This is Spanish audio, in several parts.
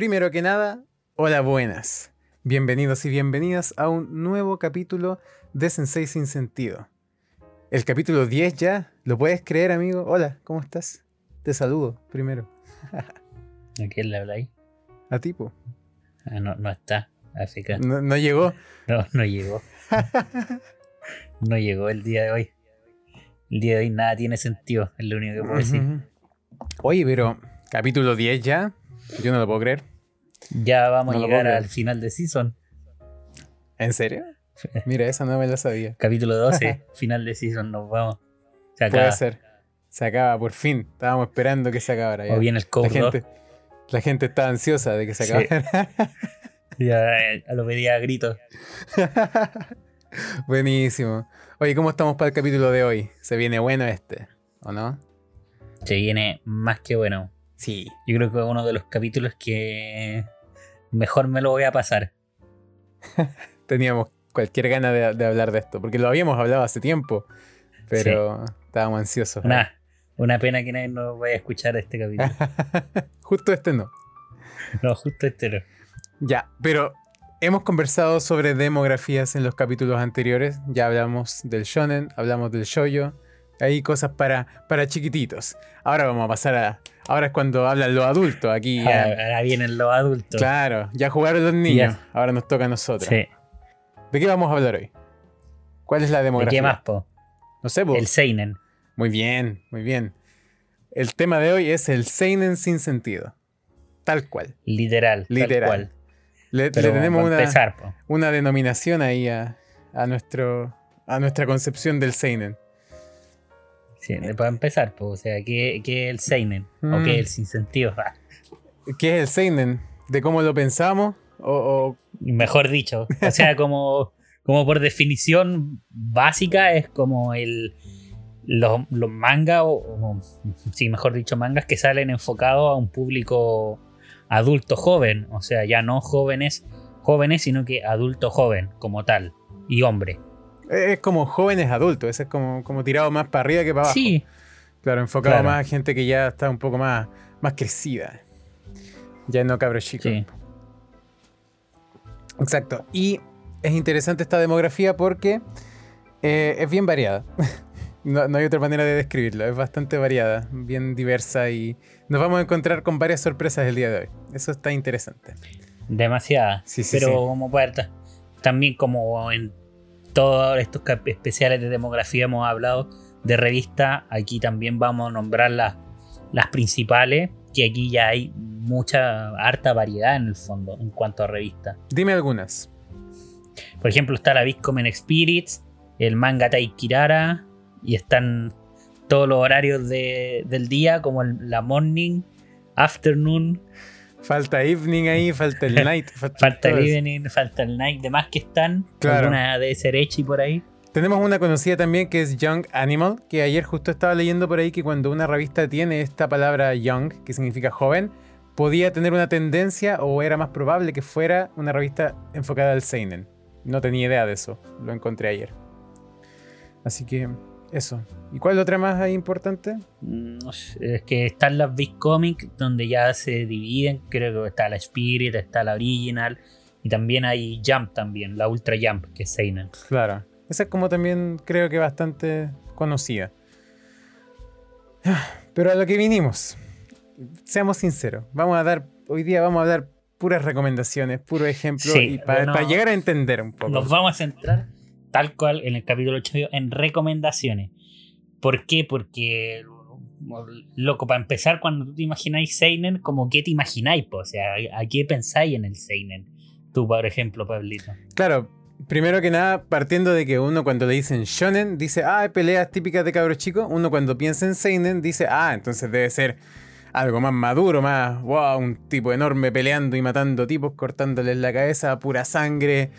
Primero que nada, hola buenas. Bienvenidos y bienvenidas a un nuevo capítulo de Sensei sin sentido. El capítulo 10 ya, ¿lo puedes creer, amigo? Hola, ¿cómo estás? Te saludo primero. ¿A quién le habláis? A tipo. Ah, no, no está, así que No, no llegó. no, no llegó. No llegó el día de hoy. El día de hoy nada tiene sentido, es lo único que puedo decir. Oye, pero capítulo 10 ya. Yo no lo puedo creer. Ya vamos No a llegar al final de season. ¿En serio? Mira, esa no me la sabía. Capítulo 12, final de season, nos vamos. Se acaba. Puede ser. Se acaba, por fin. Estábamos esperando que se acabara ya. O viene el La Code 2. gente, la gente está ansiosa de que se Sí. acabara. Ya eh, lo pedía a gritos. Buenísimo. Oye, ¿cómo estamos para el capítulo de hoy? Se viene bueno este, ¿o no? Se viene más que bueno. Sí. Yo creo que es uno de los capítulos que mejor me lo voy a pasar. Teníamos cualquier gana de, de hablar de esto, porque lo habíamos hablado hace tiempo, pero estábamos ansiosos. Una, una pena que nadie nos vaya a escuchar este capítulo. Justo este no. No, justo este no. Ya, pero hemos conversado sobre demografías en los capítulos anteriores. Ya hablamos del shonen, hablamos del shoyo. Hay cosas para, para chiquititos. Ahora vamos a pasar a... Ahora es cuando hablan los adultos. Aquí ya... Ahora, vienen los adultos. Claro, ya jugaron los niños. Ya. Ahora nos toca a nosotros. Sí. ¿De qué vamos a hablar hoy? ¿Cuál es la ¿De demografía? qué más, po? No sé, po. El Seinen. Muy bien, muy bien. El tema de hoy es el seinen sin sentido. Tal cual. Literal. Literal. Tal cual. Le, tenemos una, empezar, una denominación ahí a, a nuestro, a nuestra concepción del seinen. Sí, para empezar, po. O sea, ¿qué, qué es el Seinen? ¿O Mm. qué es el sinsentido? ¿Qué es el seinen? ¿De cómo lo pensamos? O, o- Mejor dicho. O sea, como, como por definición básica, es como el los, los mangas, o, o- sí, mejor dicho, mangas que salen enfocados a un público adulto joven. O sea, ya no jóvenes, jóvenes, sino que adulto joven, como tal. Y hombre. Es como jóvenes adultos, ese es como, como tirado más para arriba que para abajo. Sí, Claro, enfocado Claro. más a gente que ya está un poco más, más crecida. Ya no cabros chicos. sí. Exacto. Y es interesante esta demografía porque eh, es bien variada. No, no hay otra manera de describirlo. Es bastante variada, bien diversa y nos vamos a encontrar con varias sorpresas el día de hoy. Eso está interesante. Demasiada. Sí, sí, Pero sí. como puerta. También como en todos estos especiales de demografía hemos hablado de revista, aquí también vamos a nombrar las, las principales, que aquí ya hay mucha, harta variedad en el fondo en cuanto a revistas. Dime algunas. Por ejemplo, está la Biscomen Spirits, el manga Taikirara, y están todos los horarios de- del día, como el- la morning, afternoon, Falta evening ahí, falta el night. Falta, Falta el evening, falta el night, demás que están. Claro. Alguna de ser Echi por ahí. Tenemos una conocida también que es Young Animal, que ayer justo estaba leyendo por ahí que cuando una revista tiene esta palabra young, que significa joven, podía tener una tendencia o era más probable que fuera una revista enfocada al seinen. No tenía idea de eso, lo encontré ayer. Así que eso. ¿Y cuál otra más hay importante? Mm, No sé, es que están las Big Comics, donde ya se dividen. Creo que está la Spirit, está la Original. Y también hay Jump también, la Ultra Jump, que es Seinen. Claro. Esa es como también creo que bastante conocida. Pero a lo que vinimos. Seamos sinceros. Vamos a dar, hoy día vamos a dar puras recomendaciones, puro ejemplo, Sí, y para bueno, llegar a entender un poco. Nos vamos a centrar, tal cual en el capítulo 8, en recomendaciones. ¿Por qué? Porque, loco, para empezar, cuando tú te imagináis Seinen, como qué te imagináis, o sea, ¿a qué pensáis en el Seinen? Tú, por ejemplo, Pablito. Claro, primero que nada, partiendo de que uno cuando le dicen shonen dice, ah, peleas típicas de cabros chicos, uno cuando piensa en seinen dice, ah, entonces debe ser algo más maduro, más, wow, un tipo enorme peleando y matando tipos, cortándoles la cabeza, pura sangre,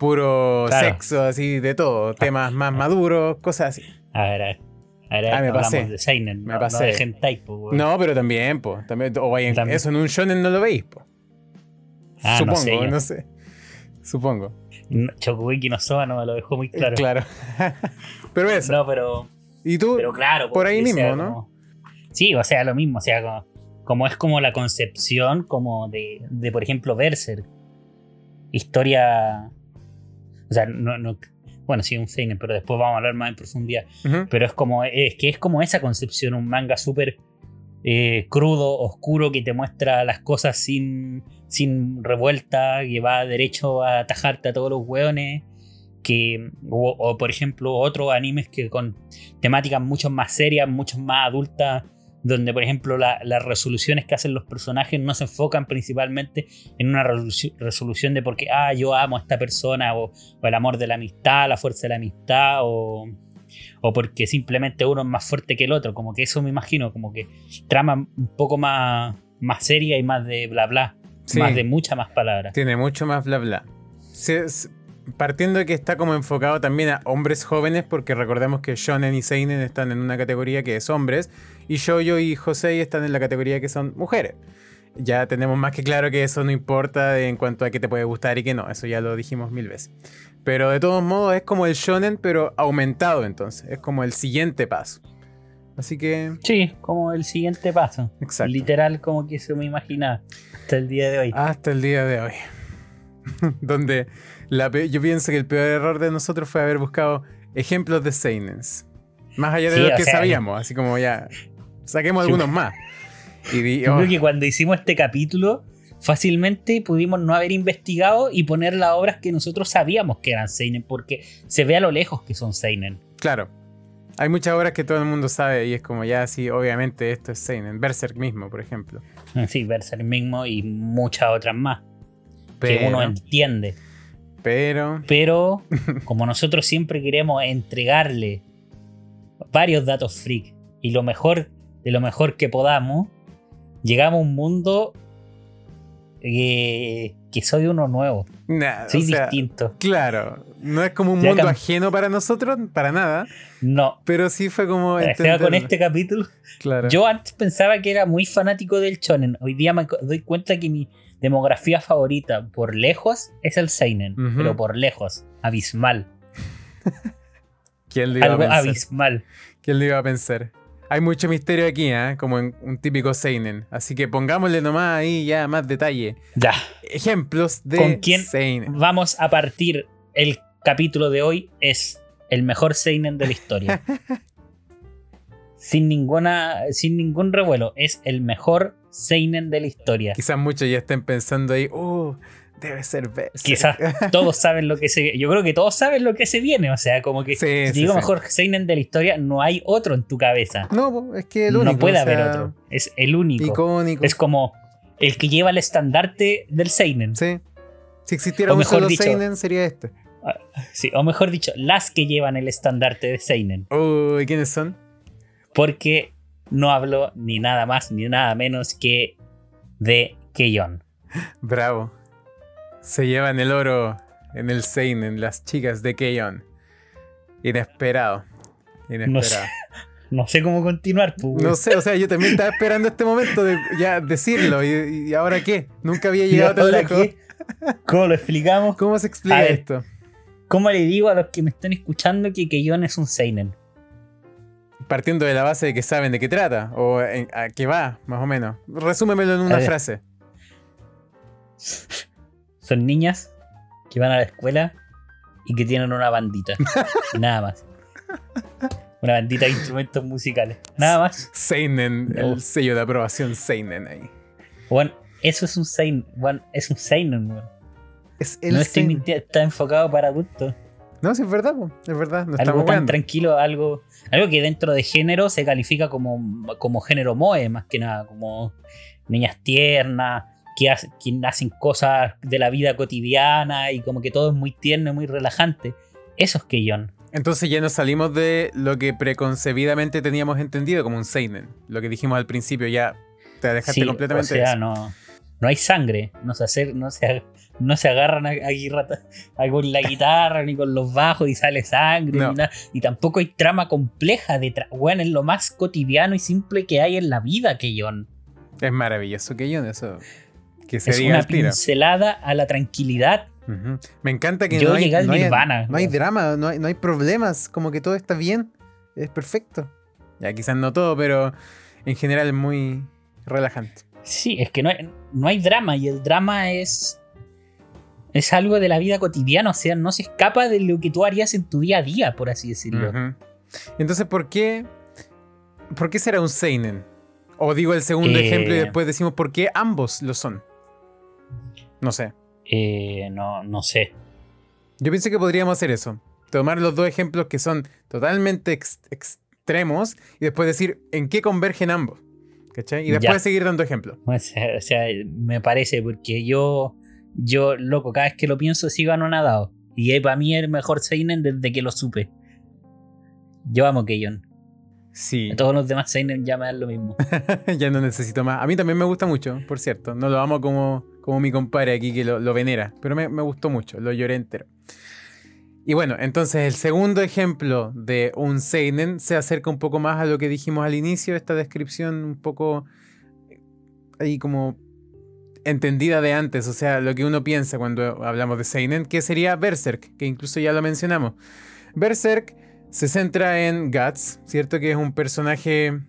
puro Claro. sexo, así de todo, temas más maduros, cosas así. A ver, a ver. A ver, Ah, me pasé. de Seinen, Me no, pasé. no de hentai, po. No, pero también, pues, también, o vayan- También. eso en un shonen no lo veis, pues. Ah, no Supongo, sé yo. no sé. Supongo. No, no Soba no me lo dejó muy Eh, claro. Claro. pero eso. No, pero, ¿Y tú? pero claro. por ahí mismo, ¿no? como- Sí, o sea, lo mismo, o sea, como, como es como la concepción como de, de por ejemplo, Berserk. Historia... O sea, no, no, bueno, sí, un seinen, pero después vamos a hablar más en profundidad. Pero es como, es que es como esa concepción, un manga súper eh, crudo, oscuro, que te muestra las cosas sin, sin revuelta, que va derecho a atajarte a todos los hueones. Que, o, o, por ejemplo, otros animes que con temáticas mucho más serias, mucho más adultas, donde por ejemplo la- las resoluciones que hacen los personajes no se enfocan principalmente en una resolu- resolución de porque, ah, yo amo a esta persona, o, o el amor de la amistad, la fuerza de la amistad, o, o porque simplemente uno es más fuerte que el otro, como que eso me imagino, como que trama un poco más, más seria y más de bla bla, Sí. más de muchas más palabras. Tiene mucho más bla bla. Se- se- partiendo de que está como enfocado también a hombres jóvenes, porque recordemos que Shonen y Seinen están en una categoría que es hombres, y Shoujo y Josei están en la categoría que son mujeres. Ya tenemos más que claro que eso no importa en cuanto a qué te puede gustar y qué no, eso ya lo dijimos mil veces. Pero de todos modos es como el shonen, pero aumentado entonces, es como el siguiente paso. Así que, Sí, como el siguiente paso. exacto. Literal como que se me imaginaba hasta el día de hoy. Hasta el día de hoy. Donde la yo pienso que el peor error de nosotros fue haber buscado ejemplos de Seinens. Más allá de Sí, lo que sea, sabíamos, así como ya. Saquemos algunos más. Y di- Yo oh, creo que cuando hicimos este capítulo, fácilmente pudimos no haber investigado y poner las obras que nosotros sabíamos que eran Seinen, porque se ve a lo lejos que son Seinen. Claro. Hay muchas obras que todo el mundo sabe y es como ya, sí, obviamente esto es Seinen. Berserk mismo, por ejemplo. Sí, Berserk mismo y muchas otras más que uno entiende. pero Pero como nosotros siempre queremos entregarle varios datos freak y lo mejor de lo mejor que podamos, llegamos a un mundo eh, que soy uno nuevo, nah, soy o sea, distinto. Claro, no es como un Ya mundo ajeno para nosotros, para nada. No, Pero sí fue como. con este capítulo Claro. Yo antes pensaba que era muy fanático del shonen. Hoy día me doy cuenta que mi demografía favorita por lejos es el seinen, pero por lejos, abismal, ¿Quién lo iba algo a pensar? abismal. ¿Quién lo iba a pensar? Hay mucho misterio aquí, ¿eh? como en un típico Seinen. Así que pongámosle nomás ahí ya más detalle. Ya, Ejemplos de ¿Con quién? Seinen. vamos a partir el capítulo de hoy es el mejor seinen de la historia. sin ninguna sin ningún revuelo, es el mejor seinen de la historia. Quizás muchos ya estén pensando ahí, uh, debe ser Berserk. Quizás todos saben lo que se yo creo que todos saben lo que se viene, o sea, como que Sí, si sí, digo sí. mejor seinen de la historia, no hay otro en tu cabeza. No, es que el único. no puede o haber otro, es el único. Icónico. Es como el que lleva el estandarte del seinen. Sí. Si existiera O un mejor solo dicho- Seinen, sería este. Sí, o mejor dicho, las que llevan el estandarte de seinen. Uy, ¿quiénes son? porque no hablo ni nada más ni nada menos que de Keion. Bravo. Se llevan el oro en el Seinen, las chicas de Keion. Inesperado. Inesperado. No sé, no sé cómo continuar. pues, No sé, o sea, yo también estaba esperando este momento de ya decirlo. ¿Y, y ahora qué? Nunca había llegado tan lejos. qué? ¿Cómo lo explicamos? ¿Cómo se explica ver. esto? ¿Cómo le digo a los que me están escuchando que Keion es un Seinen? Partiendo de la base de que saben de qué trata o en- a qué va, más o menos. Resúmemelo en una frase. Son niñas que van a la escuela y que tienen una bandita. nada más. Una bandita de instrumentos musicales. Nada más. Seinen, No. el sello de aprobación Seinen ahí. Bueno, eso es un Seinen. Bueno, es un Seinen. Es el No estoy Seinen. mintiendo, está enfocado para adultos. No, sí, es verdad, es verdad. No algo tan tranquilo, algo, algo que dentro de género se califica como, como género moe, más que nada, como niñas tiernas, que, hace- que hacen cosas de la vida cotidiana y como que todo es muy tierno y muy relajante. Eso es Keion. Entonces ya nos salimos de lo que preconcebidamente teníamos entendido como un Seinen. Lo que dijimos al principio ya te alejaste Sí, completamente o sea, no, no hay sangre, no se, hacer, no se, no se agarran a, a con la guitarra ni con los bajos y sale sangre No. ni nada. Y tampoco hay trama compleja detrás. Bueno, es lo más cotidiano y simple que hay en la vida, Keion. Es maravilloso que eso. Que se Es diga una pincelada a la tranquilidad. Me encanta que Yo no hay, al no hay- nirvana. no hay drama, no hay, no hay problemas, como que todo está bien, es perfecto. Ya quizás no todo, pero en general es muy relajante. Sí, es que no hay, no hay drama y el drama es. Es algo de la vida cotidiana, o sea, no se escapa de lo que tú harías en tu día a día, por así decirlo. Entonces, ¿por qué? ¿Por qué será un Seinen? O digo el segundo Eh. ejemplo y después decimos por qué ambos lo son. No sé. Eh, no, no sé. Yo pienso que podríamos hacer eso. Tomar los dos ejemplos que son totalmente ex- extremos y después decir en qué convergen ambos. ¿Cachai? Y después Ya. seguir dando ejemplos. O sea, o sea, me parece, porque yo, yo, loco, cada vez que lo pienso sigo anonadado. Y para mí es el mejor Seinen desde que lo supe. Yo amo Keion. Sí. A todos los demás Seinen ya me dan lo mismo. ya no necesito más. A mí también me gusta mucho, por cierto. No lo amo como, como mi compadre aquí que lo, lo venera. Pero me, me gustó mucho, lo lloré entero. Y bueno, entonces el segundo ejemplo de un Seinen se acerca un poco más a lo que dijimos al inicio, esta descripción un poco ahí como entendida de antes, o sea, lo que uno piensa cuando hablamos de Seinen, que sería Berserk, que incluso ya lo mencionamos. Berserk se centra en Guts, ¿cierto? Que es un personaje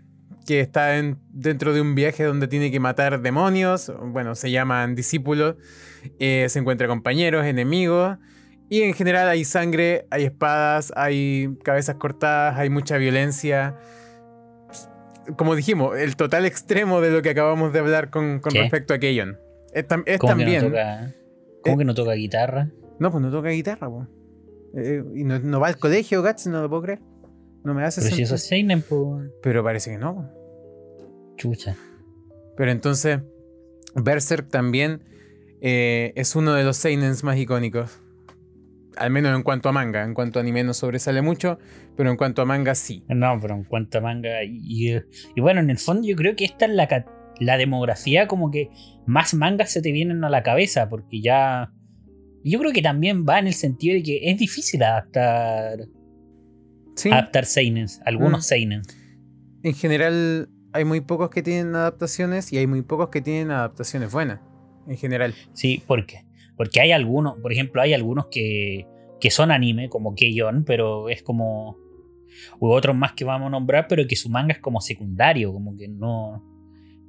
que está en- dentro de un viaje donde tiene que matar demonios, bueno, se llaman discípulos, eh, se encuentra compañeros, enemigos, y en general hay sangre, hay espadas, hay cabezas cortadas, hay mucha violencia. Como dijimos, el total extremo de lo que acabamos de hablar con, con respecto a Keion. Es, tam- es ¿Cómo, que también... no, toca, ¿cómo Eh, que no toca guitarra? No, pues no toca guitarra, po. Eh, y no, no va al colegio, Gats, no lo puedo creer. No me hace Pero si sentido. eso es Seinen, pues. Pero parece que no. po. Chucha. Pero entonces, Berserk también eh, es uno de los Seinens más icónicos. Al menos en cuanto a manga. En cuanto a anime no sobresale mucho, pero en cuanto a manga sí. No, pero en cuanto a manga. Y, bueno, en el fondo yo creo que esta es la demografía, como que más mangas se te vienen a la cabeza, porque ya. Yo creo que también va en el sentido de que es difícil adaptar, Sí, adaptar Seinens, algunos Mm. Seinen. en general hay muy pocos que tienen adaptaciones y hay muy pocos que tienen adaptaciones buenas. En general. Sí, ¿por qué? Porque hay algunos, por ejemplo, hay algunos que, que son anime, como Keion, pero es como. U otros más que vamos a nombrar, pero que su manga es como secundario, como que no,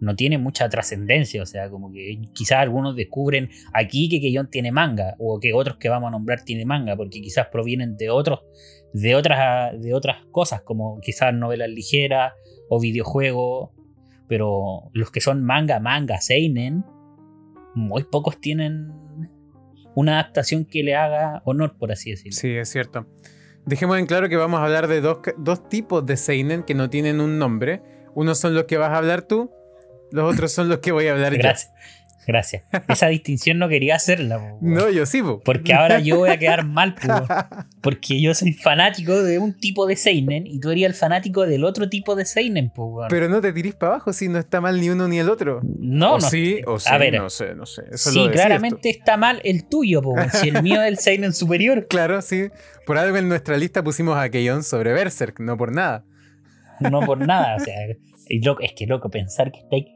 no tiene mucha trascendencia. O sea, como que quizás algunos descubren aquí que Keion tiene manga, o que otros que vamos a nombrar tiene manga, porque quizás provienen de otros, de otras, de otras cosas, como quizás novelas ligeras o videojuegos. Pero los que son manga, manga, Seinen, muy pocos tienen una adaptación que le haga honor, por así decirlo. Sí, es cierto. Dejemos en claro que vamos a hablar de dos, dos tipos de Seinen que no tienen un nombre. Unos son los que vas a hablar tú, los otros son los que voy a hablar yo. Gracias. Esa distinción no quería hacerla. po, No, yo sí, po. Porque ahora yo voy a quedar mal, po, porque yo soy fanático de un tipo de Seinen y tú eres el fanático del otro tipo de Seinen. po. Pero no te tirís para abajo si no está mal ni uno ni el otro. no, o no. sí, o sí, a ver, no sé, no sé. Eso sí, lo claramente está mal el tuyo, po, si el mío es el Seinen superior. Claro, sí. Por algo en nuestra lista pusimos a Keion sobre Berserk, no por nada. no por nada. O sea, loco, es que loco, pensar que estáis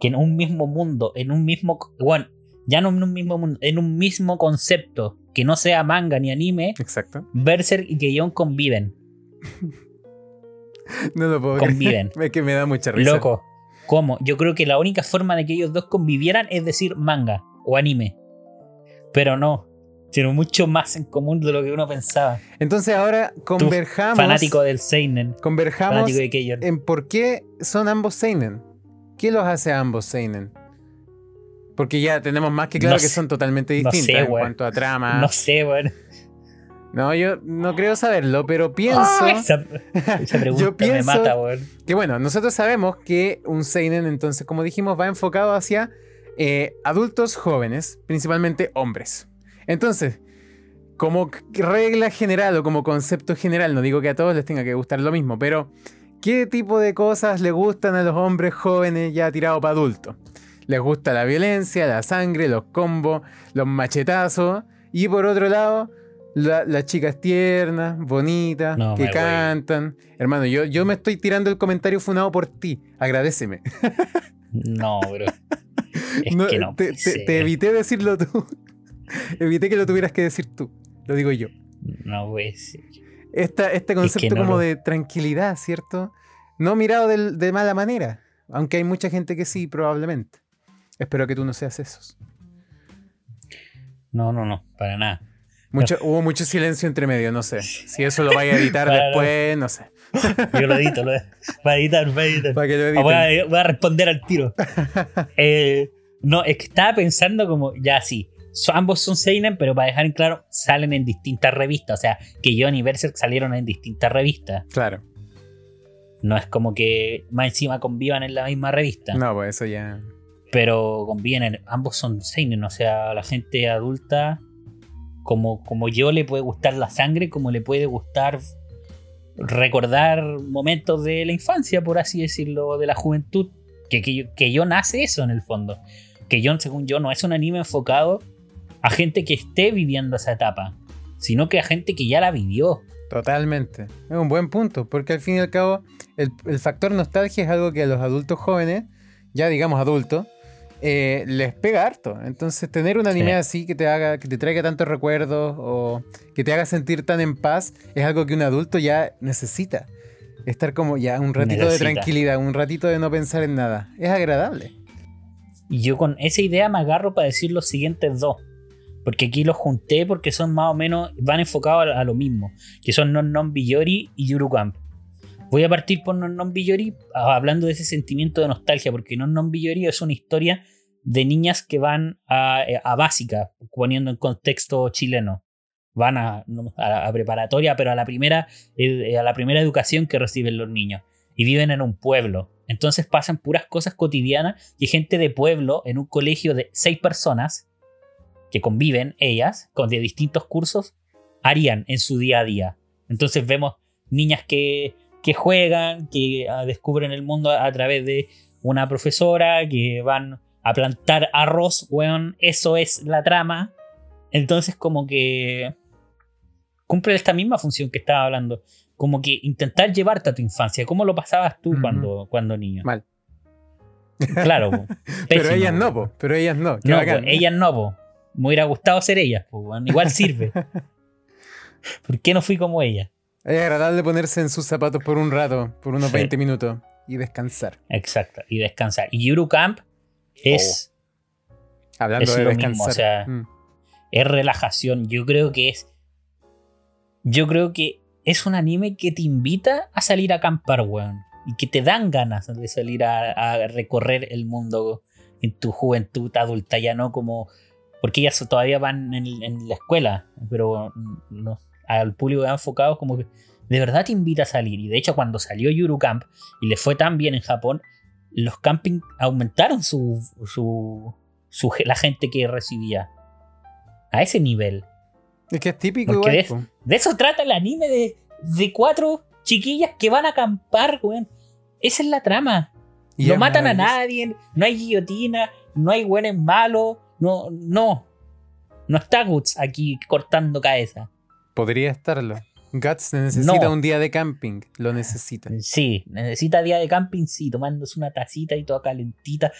que en un mismo mundo, en un mismo. Bueno, ya no en un mismo mundo, en un mismo concepto, que no sea manga ni anime, Exacto. Berserk y Keion conviven. No lo puedo Conviven. creer. Es que me da mucha risa. Loco, ¿cómo? Yo creo que la única forma de que ellos dos convivieran es decir manga o anime. Pero no. Tienen mucho más en común de lo que uno pensaba. Entonces ahora converjamos. Fanático del Seinen. Converjamos Fanático de Keion. en por qué son ambos Seinen. ¿Qué los hace a ambos Seinen? Porque ya tenemos más que claro No que sé. son totalmente No sé, distintas en cuanto a trama. No sé, weón. No, yo no creo saberlo, pero pienso Ah, esa, esa pregunta Yo me pienso- mata, weón. que, bueno, nosotros sabemos que un Seinen, entonces, como dijimos, va enfocado hacia eh, adultos jóvenes, principalmente hombres. Entonces, como regla general o como concepto general, no digo que a todos les tenga que gustar lo mismo, pero ¿qué tipo de cosas le gustan a los hombres jóvenes ya tirados para adultos? Les gusta la violencia, la sangre, los combos, los machetazos. Y por otro lado, la- las chicas tiernas, bonitas, No, que cantan. Hermano, yo, yo me estoy tirando el comentario funado por ti. Agradeceme. No, bro. Es No, que no. te, te- evité decirlo tú. evité que lo tuvieras que decir tú. Lo digo yo. No ser. Esta, este concepto no como lo- de tranquilidad, ¿cierto? No mirado del- de mala manera. Aunque hay mucha gente que sí, probablemente. Espero que tú no seas esos. No, no, no, para nada. Mucho, Hubo mucho silencio entre medio, no sé. Si eso lo vaya a editar después, no sé. Yo lo edito, lo Va a editar, va a editar. Para que lo Ah, editen. Voy a, voy a responder al tiro. Eh, no, es que estaba pensando como, ya sí, so- ambos son Seinen, pero para dejar en claro, salen en distintas revistas. O sea, que John y Berserk salieron en distintas revistas. Claro. No es como que más encima convivan en la misma revista. No, pues eso ya. Pero conviven, en- ambos son Seinen. O sea, a la gente adulta, como, como yo, le puede gustar la sangre, como le puede gustar recordar momentos de la infancia, por así decirlo, de la juventud. Que, que, que John hace eso en el fondo. Que John, según yo, no es un anime enfocado a gente que esté viviendo esa etapa, sino que a gente que ya la vivió. Totalmente. Es un buen punto, porque al fin y al cabo el, el factor nostalgia es algo que a los adultos jóvenes, ya digamos adultos, eh, les pega harto. Entonces tener un anime Sí. así que te haga, que te traiga tantos recuerdos o que te haga sentir tan en paz, es algo que un adulto ya necesita. Estar como ya un ratito de tranquilidad, un ratito de no pensar en nada. Es agradable. Y yo con esa idea me agarro para decir los siguientes dos. Porque aquí los junté porque son más o menos, van enfocados a, lo mismo. Que son Non Non Biyori y Yuru Camp. Voy a partir por Non Non Biyori hablando de ese sentimiento de nostalgia. Porque Non Non Biyori es una historia de niñas que van a, básica, poniendo en contexto chileno. Van a, a- preparatoria, pero a la, primera, a la primera educación que reciben los niños. Y viven en un pueblo. Entonces pasan puras cosas cotidianas y gente de pueblo en un colegio de seis personas que conviven, ellas, con de distintos cursos, harían en su día a día. Entonces vemos niñas que, que juegan, que ah, descubren el mundo a, a través de una profesora, que van a plantar arroz, weón, eso es la trama. Entonces como que cumple esta misma función que estaba hablando. Como que intentar llevarte a tu infancia. ¿Cómo lo pasabas tú cuando, cuando niño? Mal. Claro. po. Pero ellas no, po. po. Pero ellas no. Qué No, pues, ellas no, po. Me hubiera gustado ser ellas, po, weón. igual sirve. ¿Por qué no fui como ella? Es agradable ponerse en sus zapatos por un rato, por unos Sí. 20 minutos y descansar. Exacto, y descansar. Y Yuru Camp es, Hablando Es de lo mismo, descansar. o sea, Mm. es relajación. Yo creo que es. Yo creo que es un anime que te invita a salir a acampar, weón. Y que te dan ganas de salir a, a recorrer el mundo en tu juventud adulta, ya no como. Porque ellas todavía van en, en la escuela, pero no, al público que enfocado, como que de verdad te invita a salir. Y de hecho, cuando salió Yuru Camp y le fue tan bien en Japón, los camping aumentaron su, su, la gente que recibía. A ese nivel. Es que es típico Porque igual. De eso trata el anime de, de cuatro chiquillas que van a acampar, weón. Esa es la trama. Y no matan a nadie, no hay guillotina, no hay buenos malos, no, no. No está Guts aquí cortando cabeza. Podría estarlo. Guts necesita No. un día de camping. Lo necesita. Sí, necesita día de camping, sí, tomándose una tacita y toda calentita.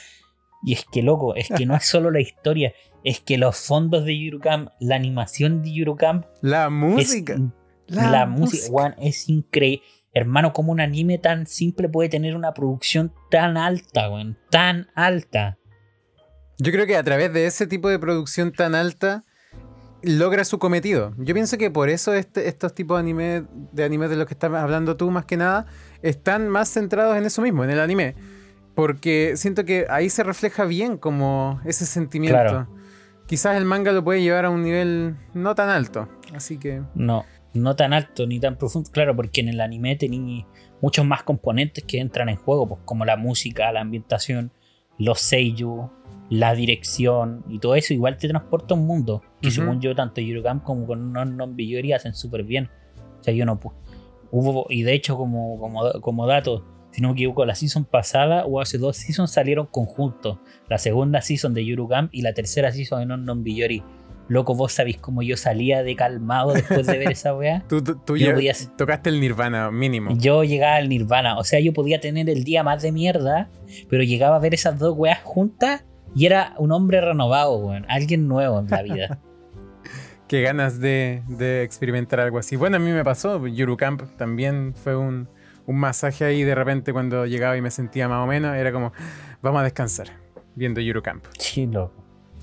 Y es que, loco, es que no es solo la historia, es que los fondos de Eurocamp, la animación de Eurocamp, La es, música. la, música, weón, es increíble. Hermano, como un anime tan simple puede tener una producción tan alta, weón, tan alta. Yo creo que a través de ese tipo de producción tan alta logra su cometido. Yo pienso que por eso este- estos tipos de anime, de anime de los que estás hablando tú más que nada, están más centrados en eso mismo, en el anime. Porque siento que ahí se refleja bien como ese sentimiento. Claro. Quizás el manga lo puede llevar a un nivel no tan alto. Así que... No, no tan alto ni tan profundo, claro, porque en el anime tenía muchos más componentes que entran en juego, pues como la música, la ambientación, los seiyuu, la dirección y todo eso igual te transporta a un mundo que Ujú. según yo tanto Eurocamp como con Non Non Biyori hacen súper bien. O sea, yo no hubo y de hecho como como como dato, si no me equivoco, la season pasada o hace dos seasons salieron conjuntos. La segunda season de Eurocamp y la tercera season de Non Non Biyori. Loco, vos sabéis cómo yo salía de calmado después de ver esa weá. Tú, tú- tú Yo ya podía- tocaste el nirvana mínimo. Yo llegaba al Nirvana. O sea, yo podía tener el día más de mierda, pero llegaba a ver esas dos weas juntas y era un hombre renovado, weón. Alguien nuevo en la vida. Qué ganas de, de experimentar algo así. Bueno, a mí me pasó. Yuru Camp también fue un, un masaje ahí de repente cuando llegaba y me sentía más o menos. Era como, vamos a descansar viendo Eurocamp. Sí, loco.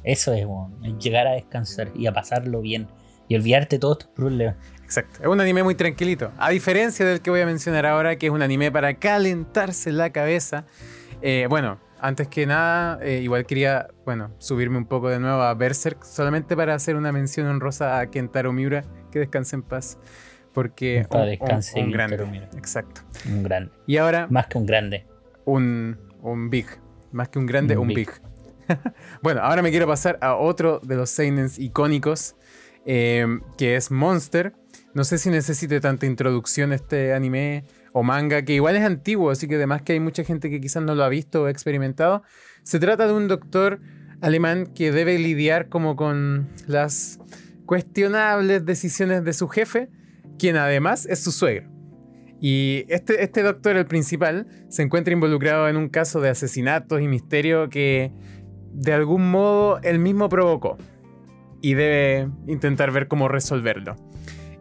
Eso es, bueno, llegar a descansar y a pasarlo bien y olvidarte todos tus problemas. Exacto. Es un anime muy tranquilito. A diferencia del que voy a mencionar ahora, que es un anime para calentarse la cabeza. Eh, bueno, antes que nada, eh, igual quería, bueno, subirme un poco de nuevo a Berserk, solamente para hacer una mención honrosa a Kentaro Miura, que descanse en paz. Porque un, descanse un- un Kentaro grande. Miura. Exacto. Un grande. Y ahora, Más que un grande. un, un big. Más que un grande, Un un big. big. bueno, ahora me quiero pasar a otro de los seinens icónicos, eh, que es Monster. No sé si necesite tanta introducción este anime o manga, que igual es antiguo, así que además que hay mucha gente que quizás no lo ha visto o experimentado. Se trata de un doctor alemán que debe lidiar como con las cuestionables decisiones de su jefe, quien además es su suegro. Y este, este doctor, el principal, se encuentra involucrado en un caso de asesinatos y misterio que de algún modo él mismo provocó. Y debe intentar ver cómo resolverlo.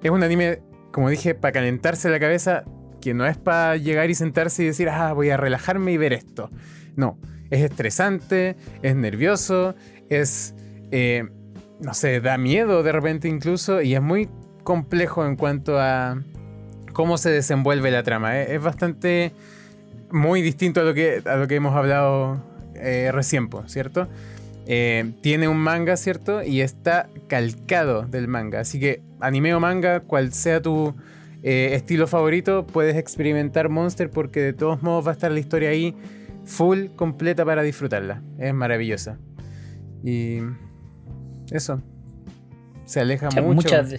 Es un anime, como dije, para calentarse la cabeza, que no es para llegar y sentarse y decir, ah, voy a relajarme y ver esto. No, es estresante, es nervioso, es, eh, no sé, da miedo de repente incluso, y es muy complejo en cuanto a cómo se desenvuelve la trama. Es bastante muy distinto a lo que, a lo que hemos hablado eh, ¿cierto? Eh, tiene un manga, ¿cierto? Y está calcado del manga. Así que anime o manga, cual sea tu eh, estilo favorito, puedes experimentar Monster porque de todos modos va a estar la historia ahí full, completa para disfrutarla. Es maravillosa. Y eso. Se aleja O sea, mucho. muchas,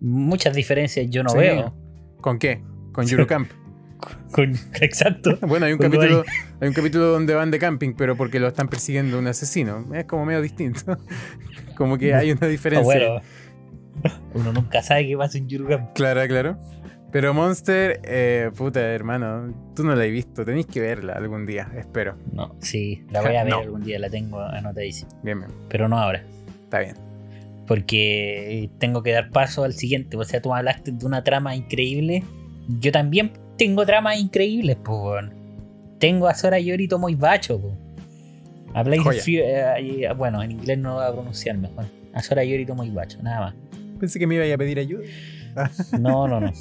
muchas diferencias yo no Sí. veo. ¿Con qué? Con Eurocamp. Con- exacto. Bueno, hay un, capítulo, hay un capítulo donde van de camping, pero porque lo están persiguiendo un asesino. Es como medio distinto. como que hay una diferencia. bueno, uno nunca sabe qué pasa en Yurugam. Claro, claro. Pero Monster, eh, puta hermano, tú no la has visto. Tenéis que verla algún día, espero. No, sí, la voy a ver No. algún día, la tengo anotadísima. Bien, bien. Pero no ahora. Está bien. Porque tengo que dar paso al siguiente. O sea, tú hablaste de una trama increíble. Yo también tengo tramas increíbles, pues. Tengo a Sora Yorito muy bacho, eh, eh, bueno, en inglés no voy a pronunciar mejor. A Sora Yorito muy bacho, nada más. Pensé que me iba a pedir ayuda. No, no, no.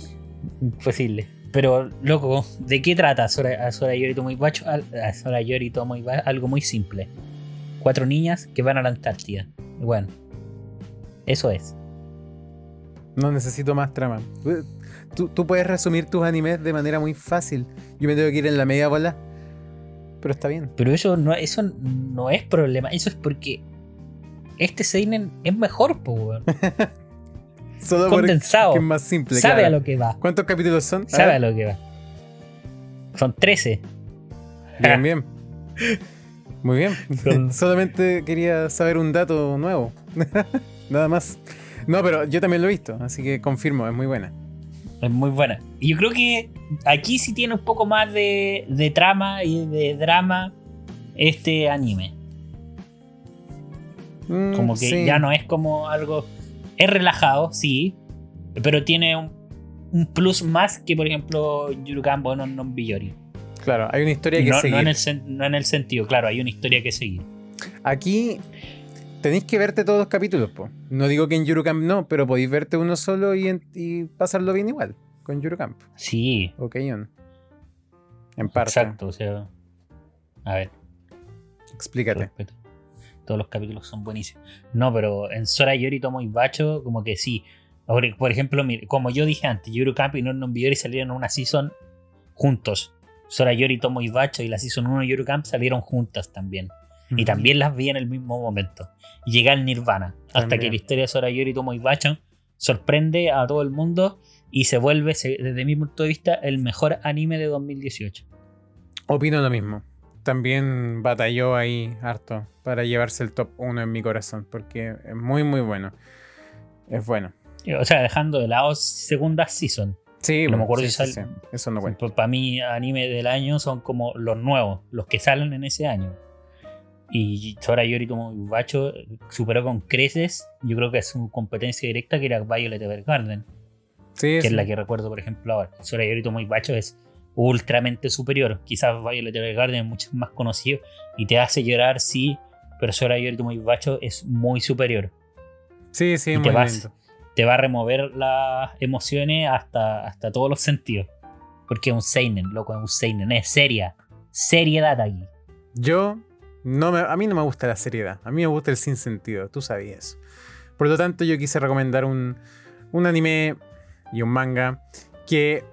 Imposible. Pero, loco, ¿de qué trata Sora, a Sora Yorito muy bacho? A Sora Yorito muy bacho, algo muy simple. Cuatro niñas que van a la Antártida. Bueno, eso es. No necesito más trama. Tú, tú puedes resumir tus animes de manera muy fácil. Yo me tengo que ir en la media bola. Pero está bien. Pero eso no, eso no es problema. Eso es porque este Seinen es mejor, weón. Solo Condensado. es más simple. Sabe claro. a lo que va. ¿Cuántos capítulos son? Sabe a lo que va. Son 13. Bien, bien. Muy bien. Son- Solamente quería saber un dato nuevo. Nada más. No, pero yo también lo he visto, así que confirmo, es muy buena. Es muy buena. Y yo creo que aquí sí tiene un poco más de, de trama y de drama este anime. Mm, Como que sí. ya no es como algo. Es relajado, sí. Pero tiene un, un plus más que, por ejemplo, Yurukambo no non Biyori. Claro, hay una historia que No, seguir. no en el, no en el sentido, claro, hay una historia que seguir. Aquí tenéis que verte todos los capítulos, po. No digo que en Eurocamp no, pero podéis verte uno solo y, en- y pasarlo bien igual. Con Eurocamp. Sí, O Keyon. En parte. exacto. O sea, a ver, Explícate. Todos los capítulos son buenísimos. No, pero en Sora Yori Tomo y Bacho, como que sí. Por, ejemplo, como yo dije antes, Yuru Camp y Non Non Biyori salieron una season juntos. Sora Yori Tomo y Bacho y la season 1 de Yuru Camp salieron juntas también. Y también las vi en el mismo momento. Y llegué al Nirvana. Hasta También. que la historia de Sora Yori Tomo y Bacho sorprende a todo el mundo y se vuelve, desde mi punto de vista, el mejor anime de 2018. Opino lo mismo. También batalló ahí harto para llevarse el top 1 en mi corazón, porque es muy, muy bueno. Es bueno. O sea, dejando de lado segunda season. Sí, No me bueno, acuerdo sí, si sí, sal- sí. Eso no cuenta. Para mí, anime del año son como los nuevos, los que salen en ese año. Y Sora Yori Tomo Bacho superó con creces, yo creo que es su competencia directa, que era Violet Evergarden, Sí, que sí. es la que recuerdo, por ejemplo, ahora. Sora Yori Tomo Bacho es ultramente superior. Quizás Violet Evergarden es mucho más conocido y te hace llorar, sí, pero Sora muy Bacho es muy superior. Sí, sí, muy te te va a remover las emociones hasta, hasta todos los sentidos. Porque es un Seinen, loco, es un Seinen, es seria. Seriedad aquí. Yo, no me, a mí no me gusta la seriedad, a mí me gusta el sinsentido, tú sabías. Por lo tanto, yo quise recomendar un, un anime y un manga que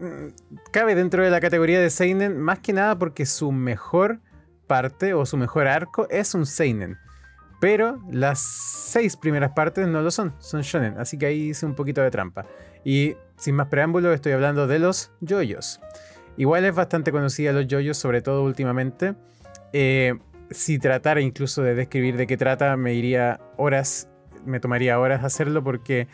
mm, cabe dentro de la categoría de Seinen, más que nada porque su mejor parte o su mejor arco es un Seinen. Pero las seis primeras partes no lo son, son shonen, así que ahí hice un poquito de trampa. Y sin más preámbulo, estoy hablando de los yoyos. Igual es bastante conocida los yoyos, sobre todo últimamente. Eh, si tratara incluso de describir de qué trata, me iría horas, me tomaría horas hacerlo porque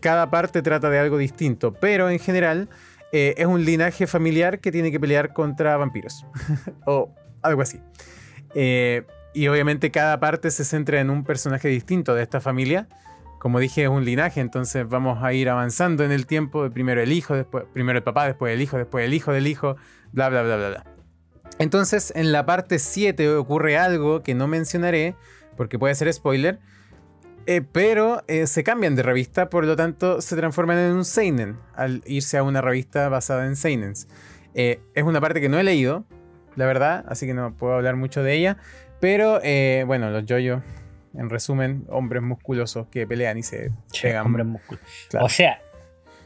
cada parte trata de algo distinto. Pero en general eh, es un linaje familiar que tiene que pelear contra vampiros. o algo así. Eh, y obviamente cada parte se centra en un personaje distinto de esta familia. Como dije, es un linaje, entonces vamos a ir avanzando en el tiempo. Primero el hijo, después, primero el papá, después el hijo, después el hijo del hijo, bla, bla, bla, bla, bla. Entonces, en la parte 7 ocurre algo que no mencionaré, porque puede ser spoiler, eh, pero eh, se cambian de revista, por lo tanto se transforman en un Seinen al irse a una revista basada en Seinens. Eh, es una parte que no he leído, la verdad, así que no puedo hablar mucho de ella, pero bueno, los yoyos, en resumen, hombres musculosos que pelean y se pegan. Hombres musculosos. O sea,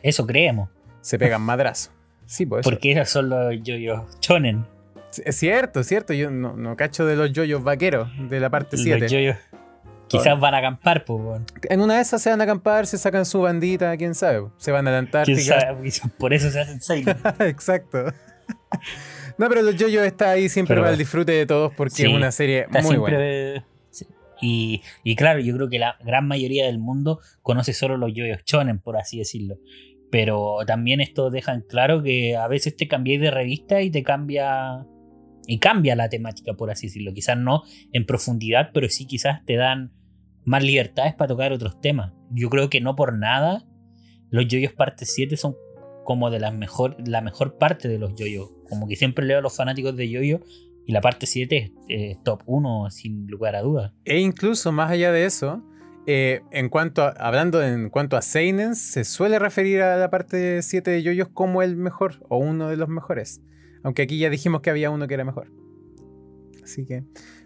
eso creemos. Se pegan madrazo. Sí, pues. Porque esos son los yoyos chonen. Es cierto, es cierto. Yo no, cacho de los yoyos vaqueros de la parte 7. Los yoyos. Quizás van a acampar, pues. En una de esas se van a acampar, se sacan su bandita, quién sabe. Se van a la Antártica. Por eso se hacen seis. Exacto. No, pero los JoJo está ahí siempre para el disfrute de todos porque es una serie muy buena. Y, claro, yo creo que la gran mayoría del mundo conoce solo los yoyos chonen, por así decirlo. Pero también esto deja en claro que a veces te cambiáis de revista y te cambia. Y cambia la temática, por así decirlo. Quizás no en profundidad, pero sí quizás te dan más libertades para tocar otros temas. Yo creo que no por nada los yoyos parte 7 son como de mejor, la mejor parte de los yoyos. Como que siempre leo a los fanáticos de yoyo y la parte 7 es top 1 sin lugar a dudas. E incluso más allá de eso, eh, en cuanto a, hablando en cuanto a Seinen, se suele referir a la parte 7 de yoyos como el mejor o uno de los mejores. Aunque aquí ya dijimos que había uno que era mejor. Así que.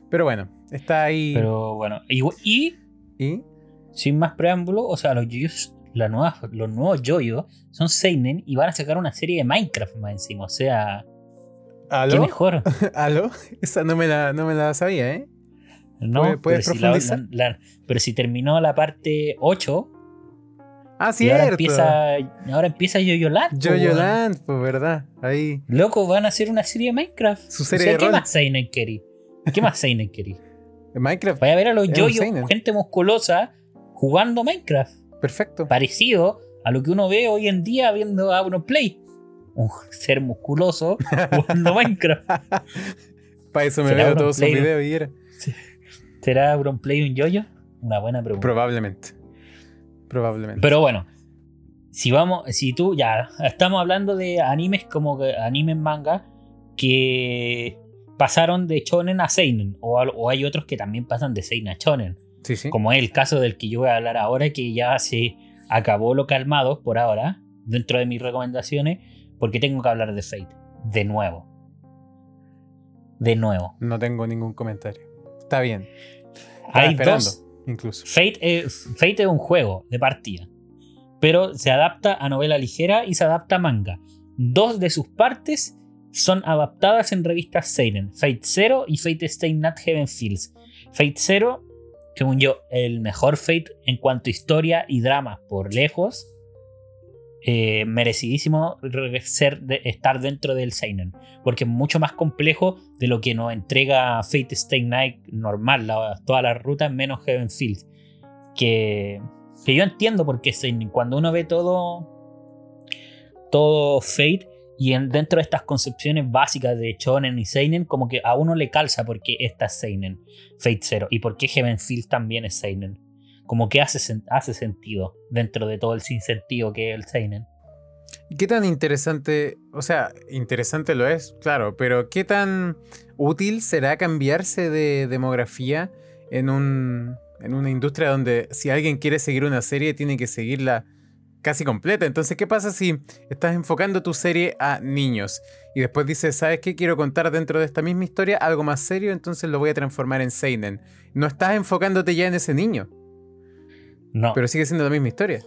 Pero bueno, está ahí. Pero bueno, y, y, ¿Y? sin más preámbulo, o sea, los yoyos los nuevos son Seinen y van a sacar una serie de Minecraft más encima. O sea, ¿Aló? ¿qué mejor? ¿Aló? Esa no me la, no me la sabía, ¿eh? No, ¿Puedes, profundizar? pero si terminó la parte 8. Ah, cierto. Ahora empieza, ahora empieza Yo-Yo Land. Yo-Yo Land, pues verdad. Ahí. Loco, van a hacer una serie de Minecraft. Su serie ¿Qué más Seinen querí? ¿Qué más Seinen querí? Minecraft. Vaya a ver a los yo gente musculosa, jugando Minecraft. Perfecto. Parecido a lo que uno ve hoy en día viendo a uno Play. Un ser musculoso jugando Minecraft. Para eso me veo todos sus videos y era. ¿Será Play un yoyo? Una buena pregunta. Probablemente. Probablemente. Pero bueno, si vamos, si tú ya estamos hablando de animes como anime manga que pasaron de shonen a seinen o, o, hay otros que también pasan de seinen a shonen. Como es el caso del que yo voy a hablar ahora, que ya se acabó lo calmado por ahora, dentro de mis recomendaciones, porque tengo que hablar de Fate. De nuevo. De nuevo. No tengo ningún comentario. Está bien. Hay dos. Fate es, Fate es un juego de partida. Pero se adapta a novela ligera y se adapta a manga. Dos de sus partes son adaptadas en revistas Seinen, Fate Zero y Fate Stay Not Heaven Fields. Fate Zero según yo, el mejor Fate en cuanto a historia y drama por lejos. Eh, merecidísimo ser estar dentro del Seinen, porque es mucho más complejo de lo que nos entrega Fate Stay Night normal, la, todas las rutas menos Heaven Field. Que, que yo entiendo por qué Seinen, cuando uno ve todo, todo Fate, y dentro de estas concepciones básicas de Shonen y Seinen, como que a uno le calza porque esta es Seinen, Fate Zero, y porque Heavenfield también es Seinen. Como que hace, hace sentido dentro de todo el sinsentido que es el Seinen. ¿Y qué tan interesante, o sea, interesante lo es, claro, pero qué tan útil será cambiarse de demografía en, un, en una industria donde si alguien quiere seguir una serie tiene que seguirla casi completa? Entonces, ¿qué pasa si estás enfocando tu serie a niños y después dices, ¿sabes qué? Quiero contar dentro de esta misma historia algo más serio, entonces lo voy a transformar en Seinen. No estás enfocándote ya en ese niño. No. Pero sigue siendo la misma historia.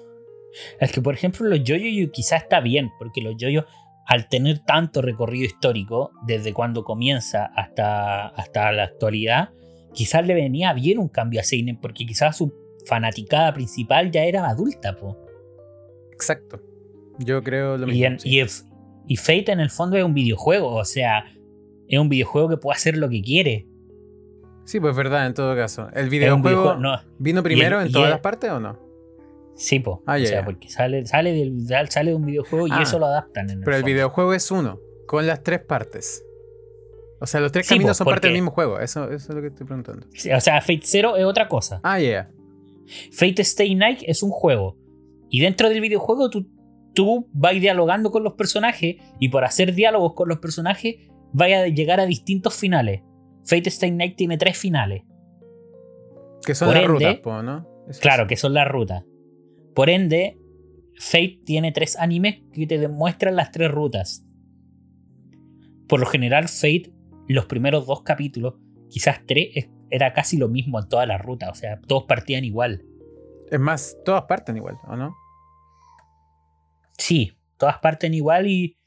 Es que, por ejemplo, los yoyo quizás está bien, porque los yoyo, al tener tanto recorrido histórico, desde cuando comienza hasta, hasta la actualidad, quizás le venía bien un cambio a Seinen, porque quizás su fanaticada principal ya era adulta, po. Exacto. Yo creo lo Y, mismo. en- y, es- y Fate en el fondo es un videojuego, o sea, es un videojuego que puede hacer lo que quiere. Sí, pues verdad, en todo caso. ¿El Es videojuego videojuego- no, vino primero el- en todas el- las partes o no? sí, po. Ah, o sea, porque sale, sale, del, sale de un videojuego y Ah, eso lo adaptan en el Pero el videojuego es uno, con las tres partes. O sea, los tres Sí, caminos pues, son parte del mismo juego. Eso, eso es lo que estoy preguntando. O sea, Fate Zero es otra cosa. Ah, yeah. Fate Stay Night es un juego. Y dentro del videojuego tú, tú vas dialogando con los personajes y por hacer diálogos con los personajes vas a llegar a distintos finales. Fate Stay Night tiene tres finales. Que son Por las ende- rutas, ¿no? Claro, que son las rutas. Por ende, Fate tiene tres animes que te demuestran las tres rutas. Por lo general, Fate, los primeros dos capítulos, quizás tres, es- era casi lo mismo en todas las rutas. O sea, todos partían igual. Es más, todas parten igual, ¿o no? Sí, todas parten igual y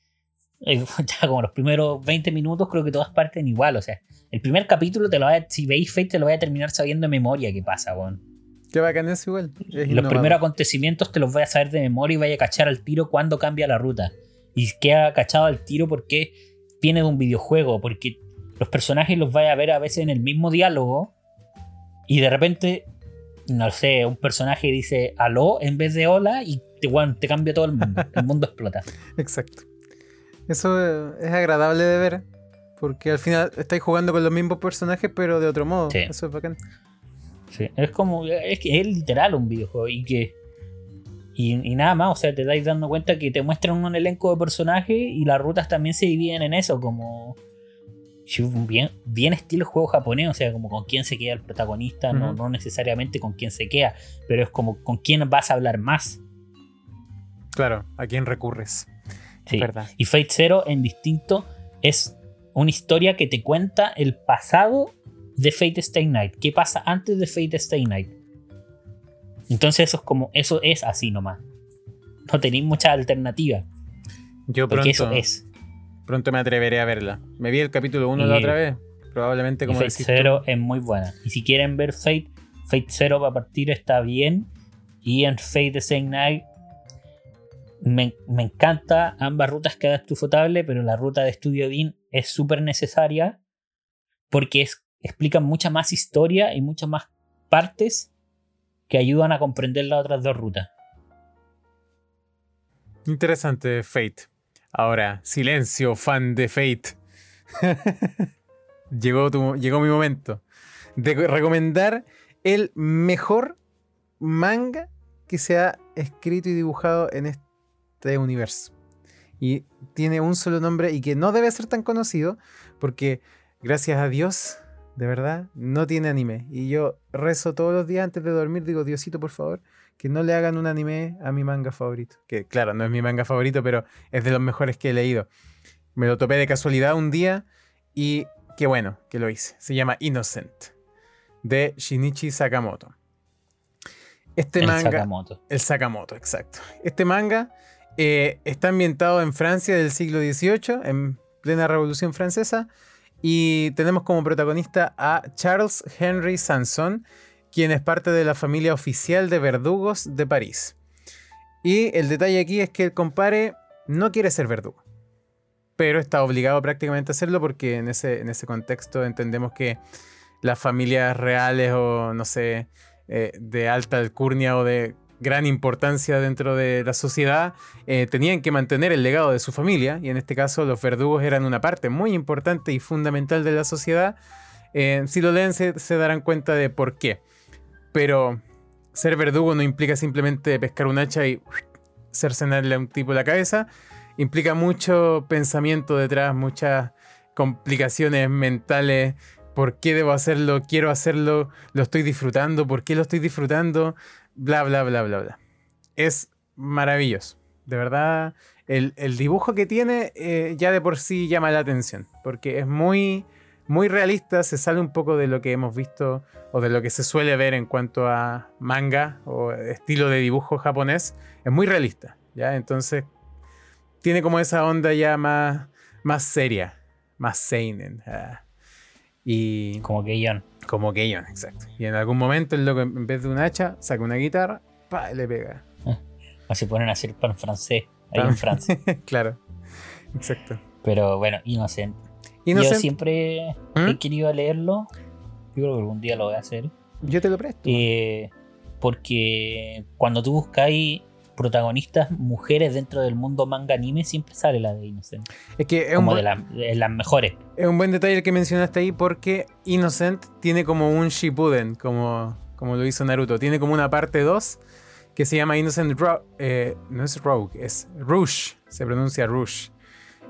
ya como los primeros 20 minutos creo que todas parten igual. O sea, el primer capítulo, te lo vaya- si veis Fate, te lo voy a terminar sabiendo de memoria qué pasa, weón. Qué bacán es igual. Es Los innovador. primeros acontecimientos te los voy a saber de memoria y vaya a cachar al tiro cuando cambia la ruta. Y queda cachado al tiro porque viene de un videojuego, porque los personajes los vaya a ver a veces en el mismo diálogo y de repente, no sé, un personaje dice aló en vez de hola y te, te cambia todo el mundo. El mundo explota. Exacto. Eso eh, es agradable de ver. Porque al final estáis jugando con los mismos personajes, pero de otro modo. Sí. Eso es bacán. Sí, es como, es que es literal un videojuego y que... Y, y nada más, o sea, te dais dando cuenta que te muestran un elenco de personajes y las rutas también se dividen en eso, como... Bien, bien estilo juego japonés, o sea, como con quién se queda el protagonista, no, no necesariamente con quién se queda, pero es como con quién vas a hablar más. Claro, ¿a quién recurres? Sí. Es verdad. Y Fate Zero en distinto es una historia que te cuenta el pasado de Fate Stay Night. ¿Qué pasa antes de Fate Stay Night? Entonces eso es como, eso es así nomás. No tenéis mucha alternativa. Yo Porque pronto, eso es. pronto me atreveré a verla. Me vi el capítulo 1 Y- la otra vez. Probablemente como Fate tú. Zero es muy buena. Y si quieren ver Fate, Fate Zero va a partir está bien. Y en Fate Stay Night me, me encanta ambas rutas que haga Estufotable, pero la ruta de Studio Bean es súper necesaria porque es, explican mucha más historia y muchas más partes que ayudan a comprender las otras dos rutas. Interesante, Fate. Ahora, silencio, fan de Fate. llegó, tu- llegó mi momento de recomendar el mejor manga que se ha escrito y dibujado en este universo. Y tiene un solo nombre y que no debe ser tan conocido porque, gracias a Dios, de verdad, no tiene anime. Y yo rezo todos los días antes de dormir, digo, Diosito, por favor, que no le hagan un anime a mi manga favorito. Que claro, no es mi manga favorito, pero es de los mejores que he leído. Me lo topé de casualidad un día y qué bueno que lo hice. Se llama Innocent, de Shinichi Sakamoto. Este el manga... Sakamoto. El Sakamoto, exacto. Este manga eh, está ambientado en Francia del siglo XVIII, en plena Revolución Francesa, y tenemos como protagonista a Charles Henry Sanson, quien es parte de la familia oficial de verdugos de París. Y el detalle aquí es que el compare no quiere ser verdugo, pero está obligado prácticamente a hacerlo porque en ese, en ese contexto entendemos que las familias reales o no sé, eh, de alta alcurnia o de gran importancia dentro de la sociedad eh, tenían que mantener el legado de su familia y en este caso los verdugos eran una parte muy importante y fundamental de la sociedad. Eh, si lo leen se, darán cuenta de por qué. Pero ser verdugo no implica simplemente pescar un hacha y cercenarle a un tipo la cabeza, implica mucho pensamiento detrás, muchas complicaciones mentales. ¿Por qué debo hacerlo? ¿Quiero hacerlo? ¿Lo estoy disfrutando? ¿Por qué lo estoy disfrutando? Bla, bla, bla, bla, bla. Es maravilloso. De verdad, el, el dibujo que tiene eh, ya de por sí llama la atención. Porque es muy, muy realista, se sale un poco de lo que hemos visto o de lo que se suele ver en cuanto a manga o estilo de dibujo japonés. Es muy realista, ¿ya? Entonces, tiene como esa onda ya más, más seria, más seinen. ah. Y Como que John. como Keion, exacto. Y en algún momento el loco, en vez de un hacha, saca una guitarra, pa, y le pega. Así ponen a hacer pan francés ahí Pan- en Francia. claro. Exacto. Pero bueno, Innocent. Y no Yo siempre ¿Mm? he querido leerlo. Yo creo que algún día lo voy a hacer. yo te lo presto. Eh, porque cuando tú buscáis protagonistas mujeres dentro del mundo manga anime, siempre sale la de Innocent. es que es un, Como bu- de, la- de las mejores. es un buen detalle el que mencionaste ahí porque Innocent tiene como un Shippuden, como, como lo hizo Naruto. Tiene como una parte 2 que se llama Innocent Ro eh, No es Rogue, es Rouge. Se pronuncia Rouge.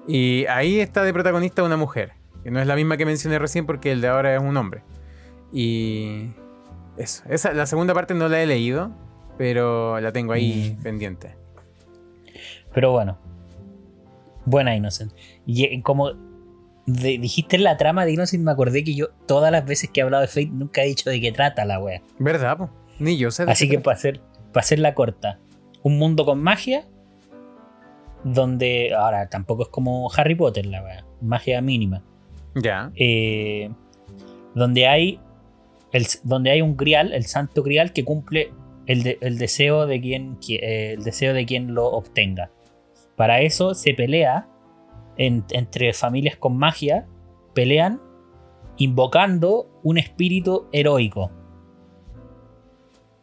Y ahí está de protagonista una mujer. Que no es la misma que mencioné recién porque el de ahora es un hombre. Y eso. Esa, la segunda parte no la he leído, pero la tengo ahí Mm. pendiente. Pero bueno. Buena Innocent. Y eh, como de- dijiste en la trama de Innocent, me acordé que yo todas las veces que he hablado de Fate nunca he dicho de qué trata la wea. ¿Verdad? po? Ni yo sé. de Así qué que para hacer, para hacerla corta, un mundo con magia, donde ahora tampoco es como Harry Potter la wea, magia mínima. Ya. eh, donde hay el, donde hay un grial, el santo grial que cumple el, de- el deseo de quien qui- eh, el deseo de quien lo obtenga. Para eso se pelea en- entre familias con magia, pelean invocando un espíritu heroico.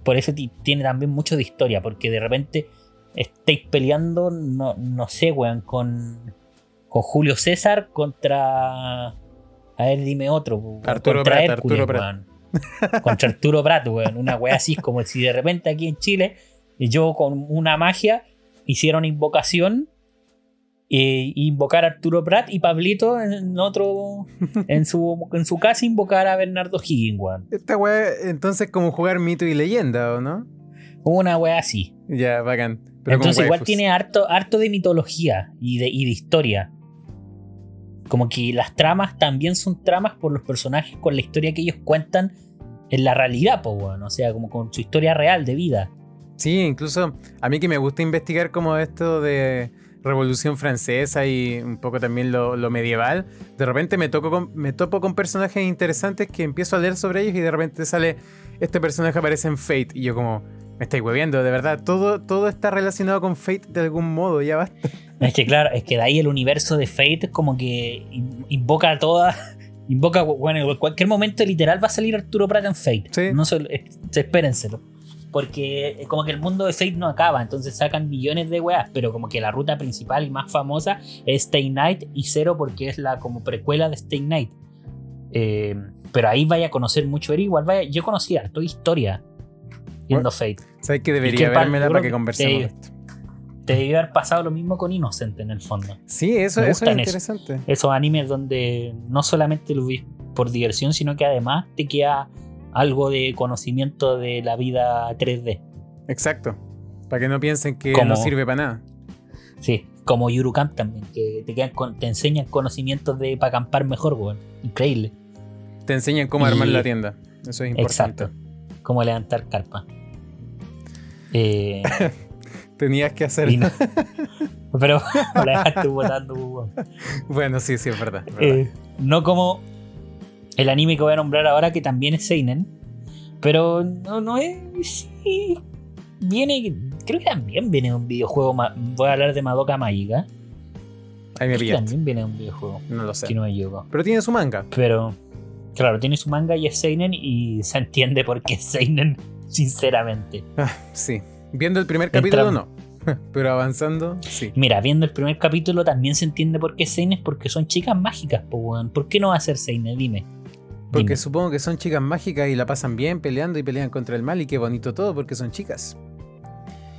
Por eso ti- tiene también mucho de historia, porque de repente estáis peleando, no, no sé, weón, con, con Julio César contra. A ver, dime otro. Arturo contra Prat, Hércules, Arturo Prat. weón. Contra Arturo Prat, weón. Una wea así, como si de repente aquí en Chile, yo con una magia hicieron invocación. E invocar a Arturo Prat y Pablito en otro. En su, en su casa invocar a Bernardo Higgins, weón. Esta weá, entonces, como jugar mito y leyenda, ¿o no? Una wea así. Ya, bacán. Pero Entonces igual tiene harto, harto de mitología y de, y de historia. Como que las tramas también son tramas por los personajes con la historia que ellos cuentan en la realidad, pues bueno, o sea, como con su historia real de vida. Sí, incluso a mí que me gusta investigar como esto de Revolución Francesa y un poco también lo, medieval, de repente me, toco con- me topo con personajes interesantes que empiezo a leer sobre ellos y de repente sale, este personaje aparece en Fate y yo como, me estáis hueviendo, de verdad, todo, todo está relacionado con Fate de algún modo, ya basta. Es que claro, es que de ahí el universo de Fate como que in- invoca a todas. Invoca, bueno, en cualquier momento literal va a salir Arturo Prat en Fate. Sí. No se, eh, espérenselo. Porque es como que el mundo de Fate no acaba, entonces sacan millones de weas, pero como que la ruta principal y más famosa es Stay Night y Zero porque es la como precuela de Stay Night. Eh, pero ahí vaya a conocer mucho Eri, igual vaya, yo conocí harto historia viendo Fate. Sabes que ¿Y debería yo para que conversemos de te- esto. Te debió haber pasado lo mismo con Innocent en el fondo. Sí, eso, es gustan eso. interesante. esos animes donde no solamente lo ves por diversión, sino que además te queda algo de conocimiento de la vida 3D. Exacto. Para que no piensen que Como- no sirve para nada. Sí, como Yurukamp también, que te, quedan con- te enseñan conocimientos de para acampar mejor, weón. Increíble. Te enseñan cómo Y- armar la tienda. Eso es importante. Exacto. Cómo levantar carpa. Eh, Tenías que hacer. no- pero la dejaste. Bueno, sí, sí, es verdad. es verdad. Eh, no como el anime que voy a nombrar ahora, que también es Seinen. Pero no, no es. sí, viene. Creo que también viene un videojuego. Voy a hablar de Madoka Magica. Ahí me que pillaste. también viene de un videojuego. No lo sé. Si no me equivoco. Pero tiene su manga. Pero. Claro, tiene su manga y es Seinen. Y se entiende por qué es Seinen, sinceramente. Ah, sí. Viendo el primer capítulo, Entra- no. Pero avanzando, sí. Mira, viendo el primer capítulo también se entiende por qué es Seinen, porque son chicas mágicas, po. ¿Por qué no va a ser Seinen? Dime. Porque Dime. supongo que son chicas mágicas y la pasan bien peleando y pelean contra el mal y qué bonito todo porque son chicas.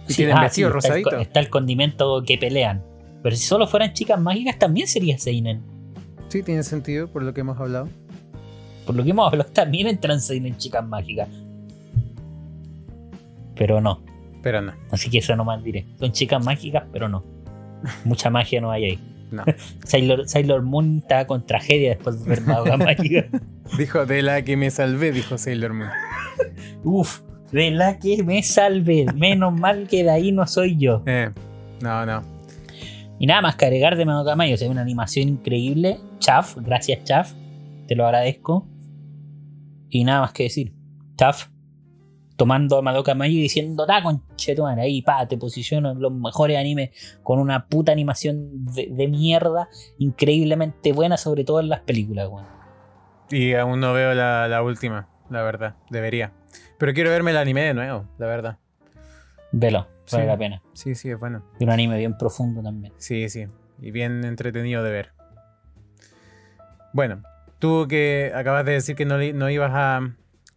Y Sí, tienen ah, vestido sí, está el rosadito. Está el condimento que pelean. Pero si solo fueran chicas mágicas, también sería Seinen. Sí, tiene sentido por lo que hemos hablado. Por lo que hemos hablado, también entran Seinen chicas mágicas. Pero no. Pero no. Así que eso nomás diré. Son chicas mágicas, pero no. Mucha magia no hay ahí. No. Sailor, Sailor Moon estaba con tragedia después de ver Madoka Mágica. Dijo, de la que me salvé, dijo Sailor Moon. Uf, de la que me salve. Menos mal que de ahí no soy yo. Eh, no, no. Y nada más que agregar de Madoka Mágica. O sea, una animación increíble. Chaf, gracias Chaf. Te lo agradezco. Y nada más que decir. Chaf, tomando a Madoka Mágica y diciendo, da conchetumare, ahí pa, te posiciono en los mejores animes con una puta animación de, de mierda, increíblemente buena, sobre todo en las películas, weón. Y aún no veo la, la última, la verdad. Debería. Pero quiero verme el anime de nuevo, la verdad. Velo, vale Sí. la pena. Sí, sí, es bueno. Y un anime bien profundo también. Sí, sí. Y bien entretenido de ver. Bueno, tú que acabas de decir que no, no ibas a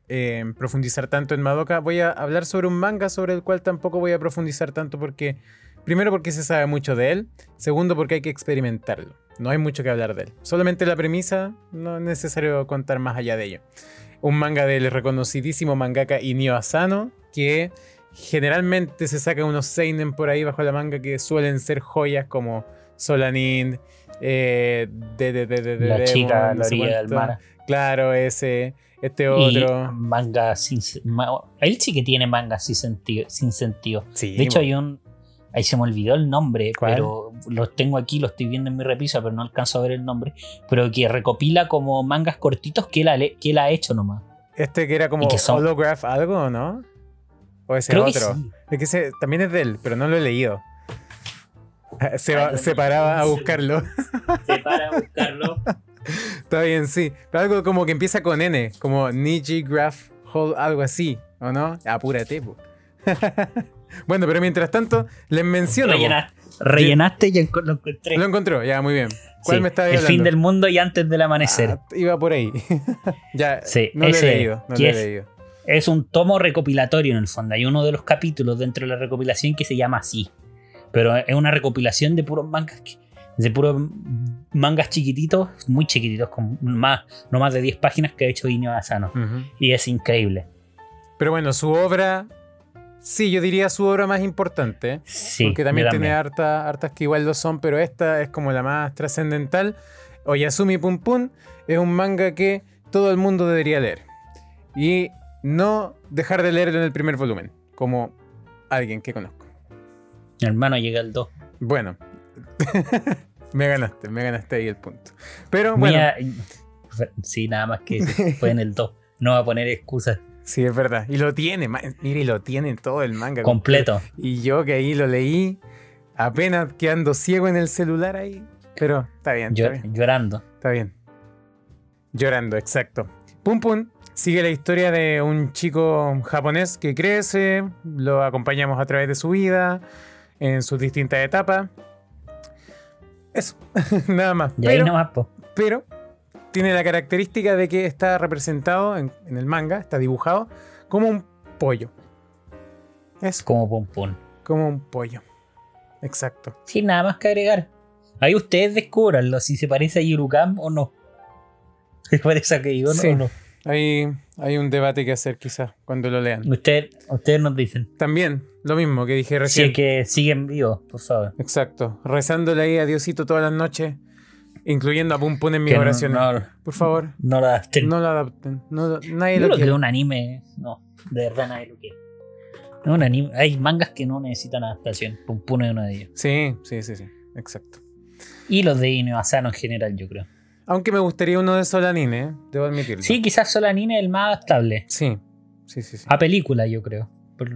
eh, profundizar tanto en Madoka, voy a hablar sobre un manga sobre el cual tampoco voy a profundizar tanto porque, primero porque se sabe mucho de él, segundo porque hay que experimentarlo. No hay mucho que hablar de él. Solamente la premisa, no es necesario contar más allá de ello. Un manga del reconocidísimo mangaka Inio Asano, que generalmente se saca unos seinen por ahí bajo la manga que suelen ser joyas como Solanin, eh, de, de, de, de- de- La chica, la orilla del mar. Claro, ese, este Y otro. manga sin ma- Él sí que tiene manga sin sentido. Sin sentido. Sí, De hecho, hay un. Ahí se me olvidó el nombre, ¿Cuál? pero lo tengo aquí, lo estoy viendo en mi repisa, pero no alcanzo a ver el nombre. Pero que recopila como mangas cortitos que él ha, que él ha hecho nomás. este que era como que son- holograph algo, ¿no? O ese Creo que otro. sí. Es que también es de él, pero no lo he leído. Se, Ay, se paraba a buscarlo. Se para a buscarlo. Está bien, sí. Pero algo como que empieza con N, como Niji Graph Hall, algo así, ¿o no? Apúrate, po. bueno, pero mientras tanto, les menciono. po. Rellena- rellenaste y lo encontré. Lo encontró, ya, muy bien. ¿Cuál Sí, me está El hablando? fin del mundo y antes del amanecer. Ah, iba por ahí. ya, Sí, no lo he leído. No que lo he es- leído. Es un tomo recopilatorio en el fondo. Hay uno de los capítulos dentro de la recopilación que se llama así. Pero es una recopilación de puros mangas. que- de puros mangas chiquititos, muy chiquititos, con más, no más de 10 páginas que ha hecho Inio Asano. Y es increíble. Pero bueno, su obra, sí, yo diría su obra más importante. Sí, porque también tiene harta- hartas que igual lo son, pero esta es como la más trascendental. Oyasumi Pum Pum es un manga que todo el mundo debería leer. Y no dejar de leerlo en el primer volumen, como alguien que conozco. Mi hermano llega al 2. Bueno, me ganaste, me ganaste ahí el punto. Pero bueno, Mía- sí, nada más que fue en el 2. No va a poner excusas. sí, es verdad. Y lo tiene, mire, y lo tiene todo el manga. Completo. Y yo que ahí lo leí, apenas quedando ciego en el celular ahí. Pero está bien, Yo- está bien. llorando. Está bien. Llorando, exacto. Pum Pum sigue la historia de un chico japonés que crece, lo acompañamos a través de su vida, en sus distintas etapas. Eso, nada más. Y ahí Pero, nomás, po. pero tiene la característica de que está representado en, en el manga, está dibujado como un pollo. Es Como pum. como un pollo. Exacto. Sin nada más que agregar. Ahí ustedes descubranlo si se parece a Yurukam o no. ¿Se parece a que digo Sí. o no? Hay, hay un debate que hacer quizás cuando lo lean. Usted, ustedes nos dicen. También, lo mismo que dije recién. es que siguen vivos, por favor. Exacto. Rezándole ahí a Diosito todas las noches, incluyendo a Pum Pum en mis Que no- oraciones. no, Por favor, no lo adapten. no lo adapten. No, nadie Yo lo creo que quiere. un anime. No, de verdad nadie lo quiere. No, un anime, hay mangas que no necesitan adaptación. Pum Pum es uno de ellos. Sí, sí, sí, sí. Exacto. Y los de Inio Asano en general, yo creo. Aunque me gustaría uno de Solanin, ¿eh? Debo admitirlo. Sí, quizás Solanine es el más adaptable. Sí, sí, sí. Sí, A película, yo creo. Por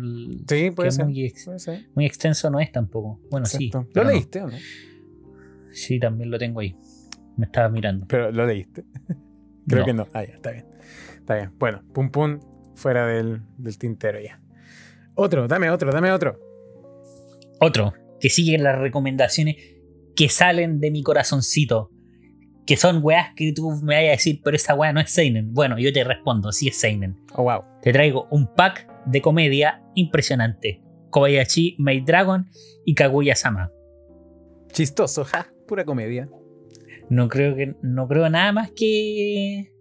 Sí, puede ser. Muy, ex- Puede ser. muy extenso no es tampoco. Bueno, sí. ¿Lo no. leíste o no? Sí, también lo tengo ahí. Me estaba mirando. Pero lo leíste. Creo No. que no. Ah, ya, está bien. Está bien. Bueno, Pum Pum fuera del, del tintero ya. Otro, dame otro, dame otro. Otro, que sigue las recomendaciones que salen de mi corazoncito. Que son weas que tú me vayas a decir, pero esa wea no es Seinen. Bueno, yo te respondo, sí es Seinen. Oh, wow. Te traigo un pack de comedia impresionante. Kobayashi, Maid Dragon y Kaguya-sama. Chistoso, ja, pura comedia. No creo que no creo nada más que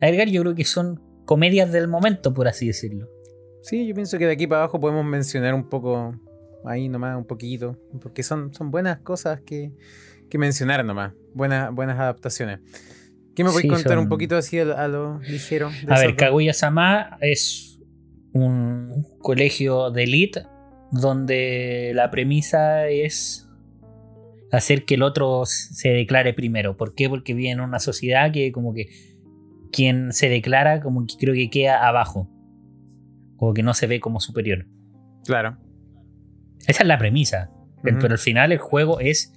agregar. Yo creo que son comedias del momento, por así decirlo. Sí, yo pienso que de aquí para abajo podemos mencionar un poco, ahí nomás, un poquito, porque son, son buenas cosas que, que mencionar nomás, buenas, buenas adaptaciones. ¿Qué me podéis Sí, contar un poquito así a, a lo ligero? de A ver? Kaguya-sama es un colegio de elite donde la premisa es hacer que el otro se declare primero. ¿Por qué? Porque vive en una sociedad que como que quien se declara como que creo que queda abajo. Como que no se ve como superior. Claro. Esa es la premisa. Pero al final el juego es.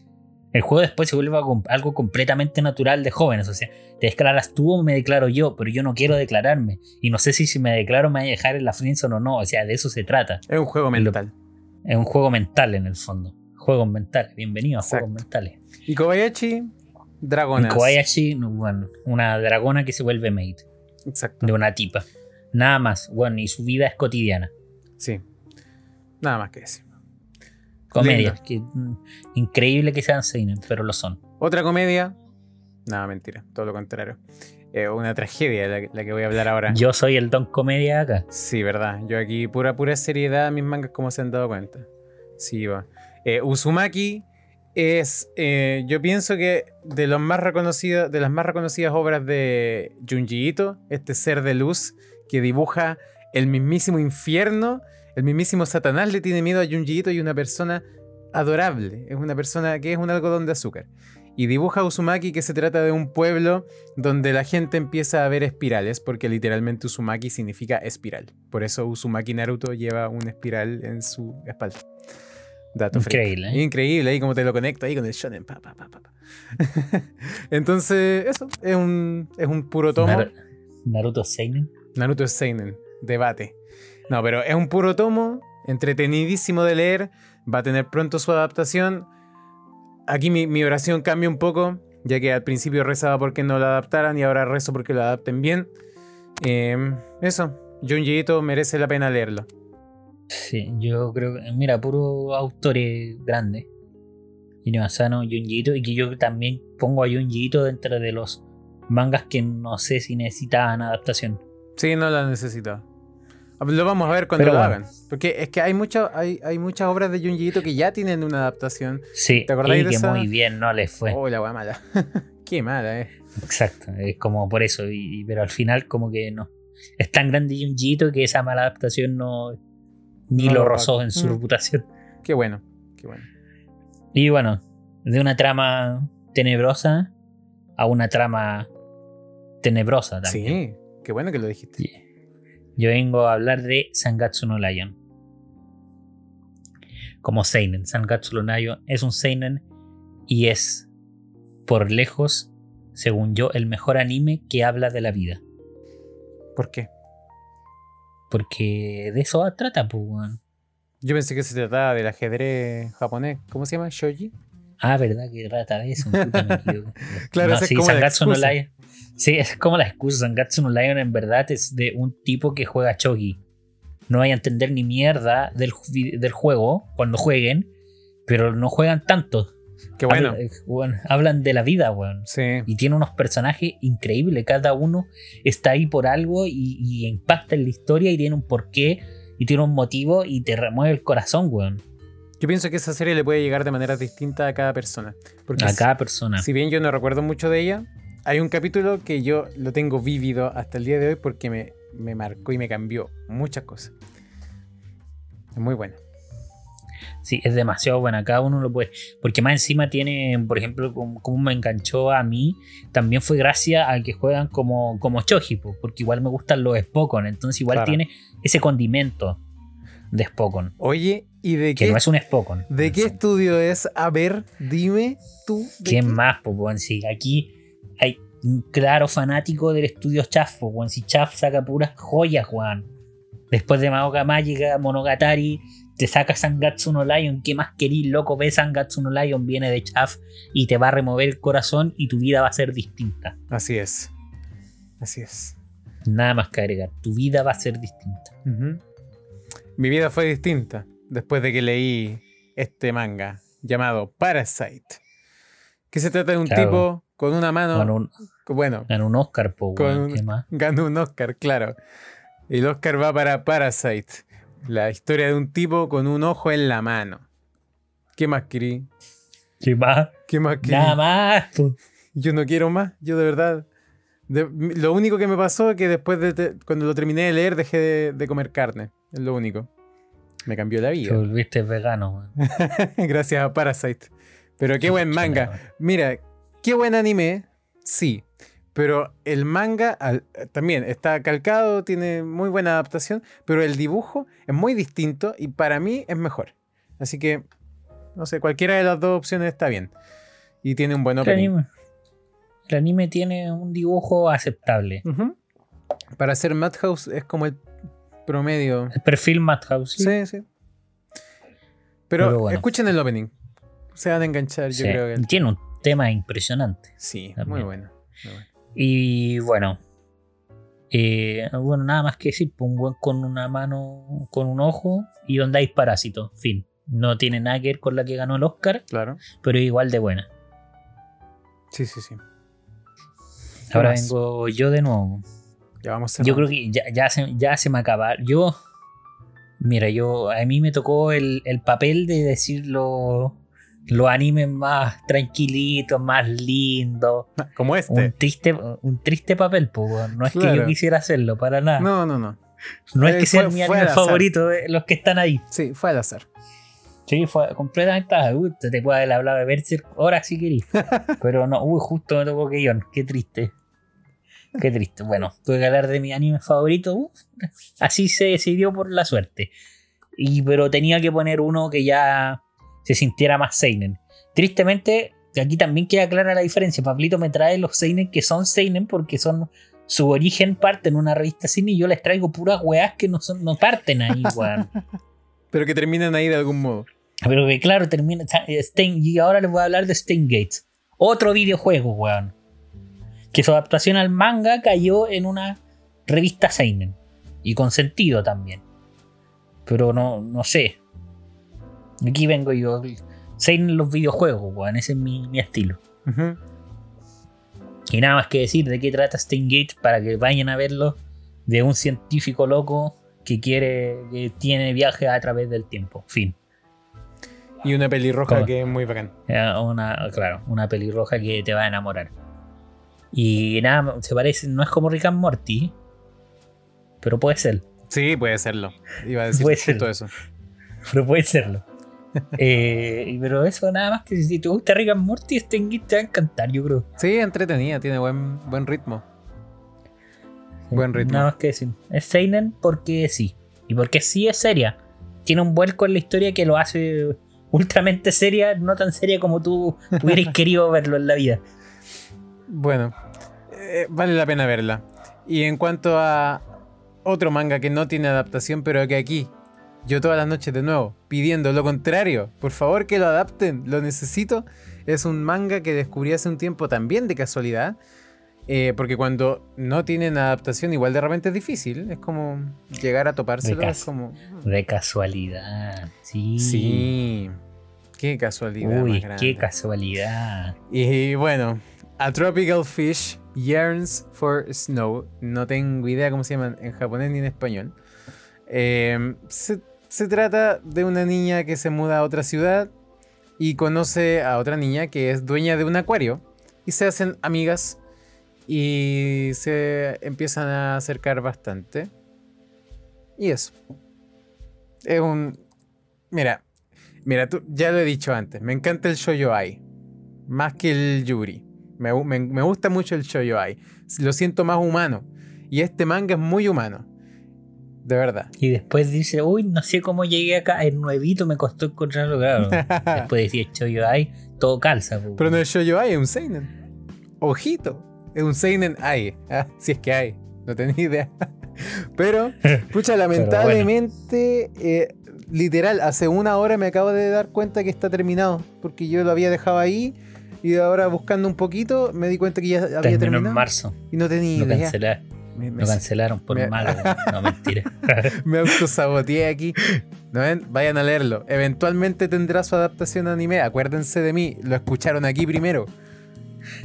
El juego después se vuelve algo- completamente natural de jóvenes. O sea, te declaras tú o me declaro yo, pero yo no quiero declararme. Y no sé si si me declaro me voy a dejar en la friendzone o no. O sea, de eso se trata. Es un juego mental. Es un juego mental en el fondo. Juegos mentales. Bienvenido a Exacto. juegos mentales. Y Kobayachi, Y dragonas. Kobayashi, no, bueno, una dragona que se vuelve mate Exacto. de una tipa. Nada más. Bueno, y su vida es cotidiana. Sí. Nada más que decir. Comedias. Que, increíble que sean seinen, pero lo son. Otra comedia. Nada, mentira. Todo lo contrario. Eh, una tragedia la, que- la que voy a hablar ahora. Yo soy el don comedia acá. Sí, verdad. Yo aquí pura, pura seriedad mis mangas como se han dado cuenta. Sí, va. Eh, Uzumaki es, eh, yo pienso que de los más reconocidos, de las más reconocidas obras de Junji Ito, este ser de luz que dibuja el mismísimo infierno, el mismísimo Satanás le tiene miedo a Junji Ito y una persona adorable, es una persona que es un algodón de azúcar. Y dibuja a Uzumaki que se trata de un pueblo donde la gente empieza a ver espirales, porque literalmente Uzumaki significa espiral. Por eso Uzumaki Naruto lleva una espiral en su espalda. Dato. Increíble, ¿eh? Increíble, ahí como te lo conecto ahí con el shonen. pa, pa, pa, pa, pa. Entonces, eso, es un, es un puro tomo. Nar- Naruto Seinen. Naruto Seinen, debate. No, pero es un puro tomo, entretenidísimo de leer, va a tener pronto su adaptación. Aquí mi, mi oración cambia un poco, ya que al principio rezaba porque no lo adaptaran y ahora rezo porque lo adapten bien. Eh, eso, Junji Ito merece la pena leerlo. Sí, yo creo que, mira, puro autores grandes. Inoasano, Junji Ito, y que yo también pongo a Junji Ito dentro de los mangas que no sé si necesitaban adaptación. Sí, no la necesito. Lo vamos a ver cuando Pero lo bueno. hagan. Porque es que hay, mucha- hay, hay muchas obras de Junji Ito que ya tienen una adaptación. Sí, ¿Te acordáis y de que esa? muy bien no les fue. Oh, la wea mala. Qué mala, eh. Exacto, es como por eso, y, y- pero al final como que no. Es tan grande Junji Ito que esa mala adaptación no ni No lo lo rozó en su Mm. reputación. Qué bueno, qué bueno. Y bueno, de una trama tenebrosa a una trama tenebrosa también. Sí, qué bueno que lo dijiste. Sí. Yo vengo a hablar de Sangatsu no Lion. Como Seinen. Sangatsu no Lion es un Seinen y es, por lejos, según yo, el mejor anime que habla de la vida. ¿Por qué? Porque de eso trata, pues. Yo pensé que se trataba del ajedrez japonés. ¿Cómo se llama? ¿Shoji? Ah, ¿verdad que trata de eso? Puta, me equivoco. Claro, No, es sí, como la Sangatsu no. Lion. Sí, es como la excusa. Sangatsu no Lion en verdad es de un tipo que juega Chogi. No vaya a entender ni mierda del, del juego cuando jueguen, pero no juegan tanto. Qué bueno. Hablan, eh, hablan de la vida, weón. Sí. Y tiene unos personajes increíbles. Cada uno está ahí por algo y, y impacta en la historia y tiene un porqué y tiene un motivo y te remueve el corazón, weón. Yo pienso que esa serie le puede llegar de maneras distintas a cada persona. Porque A cada persona. si bien yo no recuerdo mucho de ella, hay un capítulo que yo lo tengo vívido hasta el día de hoy porque me, me marcó y me cambió muchas cosas. Es muy bueno. Sí, es demasiado buena. Cada uno lo puede. Porque más encima tiene, por ejemplo, como, como me enganchó a mí, también fue gracias a que juegan como, como Choji, po, porque igual me gustan los Spokon. Entonces, igual Claro. tiene ese condimento de Spokon. Oye, ¿y de Que qué, no es un Spokon. de qué estudio es? A ver, dime tú. ¿Quién qué- más, weón? Si aquí claro fanático del estudio Chaff, pues, weón. Si Chaff saca puras joyas, weón. Después de Madoka Mágica, Monogatari, te saca Sangatsu no Lion. ¿Qué más querís, loco? Ve Sangatsu no Lion, viene de Chaff y te va a remover el corazón y tu vida va a ser distinta. Así es. Así es. Nada más que agregar. Tu vida va a ser distinta. Mi vida fue distinta después de que leí este manga llamado Parasite. Que se trata de un Claro. tipo con una mano. Ganó un, bueno, ganó un Oscar, po, Con ¿qué más? ganó un Oscar, claro. El Oscar va para Parasite. La historia de un tipo con un ojo en la mano. ¿Qué más querí? ¿Qué más? ¿Qué más querí? Nada más. Yo no quiero más, yo de verdad. de- lo único que me pasó es que después de te- cuando lo terminé de leer dejé de, de comer carne. Es lo único. Me cambió la Te vida. volviste vegano. Gracias a Parasite. Pero qué buen manga. Mira, qué buen anime, sí. Pero el manga al- también está calcado, tiene muy buena adaptación, pero el dibujo es muy distinto y para mí es mejor. Así que, no sé, cualquiera de las dos opciones está bien. Y tiene un buen El opening. anime, el anime tiene un dibujo aceptable. Para hacer Madhouse es como el promedio. El perfil Madhouse. sí. Sí, sí. Pero, Pero bueno. escuchen el opening. Se van a enganchar, yo creo que. Tiene un tema impresionante. Sí, muy bueno. muy bueno. Y bueno. eh, bueno, nada más que decir, pues, un buen con una mano, con un ojo y donde hay parásitos. Fin. No tiene nada que ver con la que ganó el Oscar, Claro. pero igual de buena. Sí, sí, sí. Ahora más? vengo yo de nuevo. Ya vamos Yo creo que ya, ya, se, ya se me acaba. Yo, mira, yo a mí me tocó el, el papel de decir lo- los animes más tranquilitos, más lindos. Como Un este. triste, un triste papel, weón. no es que yo quisiera hacerlo, para nada. No, No, no, no. es Eh, que sea fue- mi anime favorito de los que están ahí. Sí, fue al azar. Sí, fue completamente. ah, te te puedo haber hablado de Berserk ahora si querís. Pero no, uy, justo me tocó Keyon. Qué triste. Qué triste. Bueno, tuve que hablar de mi anime favorito. uf, así se decidió por la suerte. Y, pero tenía que poner uno que ya se sintiera más Seinen. Tristemente, aquí también queda clara la diferencia. Pablito me trae los Seinen que son Seinen porque son. Su origen parte en una revista cine y yo les traigo puras weas que no, son, no parten ahí, weón. Pero que terminan ahí de algún modo. Pero que claro, termina. eh, Stein, y ahora les voy a hablar de Gates Otro videojuego, weón. Que su adaptación al manga cayó en una revista Seinen. Y con sentido también. Pero no, no sé. Aquí vengo yo. Seinen en los videojuegos, weón. Ese es mi, mi estilo. Y nada más que decir de qué trata Gates para que vayan a verlo. De un científico loco que quiere. que tiene viajes a través del tiempo. Fin. Y una pelirroja ¿Cómo? que es muy bacán. Eh, Una, claro, una pelirroja que te va a enamorar. Y nada, se parece, no es como Rick and Morty, pero puede ser, Sí, puede serlo. Iba a decir Puede serlo. eso. pero puede serlo. Eh, pero eso nada más que si te gusta Rick and Morty, este Gate te va a encantar, yo creo. Sí, entretenida, tiene buen, buen ritmo. Buen ritmo. Nada más que decir. Es Seinen porque sí. Y porque sí es seria. Tiene un vuelco en la historia que lo hace ultramente seria, no tan seria como tú hubieras querido verlo en la vida. Bueno, eh, vale la pena verla. Y en cuanto a otro manga que no tiene adaptación, pero que aquí, yo todas las noches de nuevo, pidiendo lo contrario, por favor que lo adapten, lo necesito, es un manga que descubrí hace un tiempo también de casualidad. eh, porque cuando no tienen adaptación, igual de repente es difícil. Es como llegar a topárselo. De Es cas- como. De casualidad. Sí. Sí. Qué casualidad. Uy, más qué casualidad. Y bueno, A Tropical Fish Yearns for Snow. No tengo idea cómo se llaman en japonés ni en español. Eh, se, trata de una niña que se muda a otra ciudad y conoce a otra niña que es dueña de un acuario. Y se hacen amigas y se empiezan a acercar bastante. Y eso. Es un... Mira, mira, tú, ya lo he dicho antes. Me encanta el shoujo ai. Más que el yuri. Me- me gusta mucho el shoujo ai. Lo siento más humano. Y este manga es muy humano. De verdad. Y después dice, uy, no sé cómo llegué acá, es nuevito, me costó encontrarlo, claro. después decía, Choyo ay, todo calza. Pero no es shoujo ai, es un seinen. Ojito. Es un seinen ai. Ah, si es que hay. No tenía idea. Pero, pucha, lamentablemente, eh, literal, hace una hora me acabo de dar cuenta que está terminado. Porque yo lo había dejado ahí. Y ahora buscando un poquito, me di cuenta que ya había Terminó terminado. en marzo, Y no tenía idea. cancelé. Me, me- Lo cancelaron por me- malo. No, mentira. me autosaboteé aquí. ¿No ven? Vayan a leerlo. Eventualmente tendrá su adaptación a anime. Acuérdense de mí. Lo escucharon aquí primero.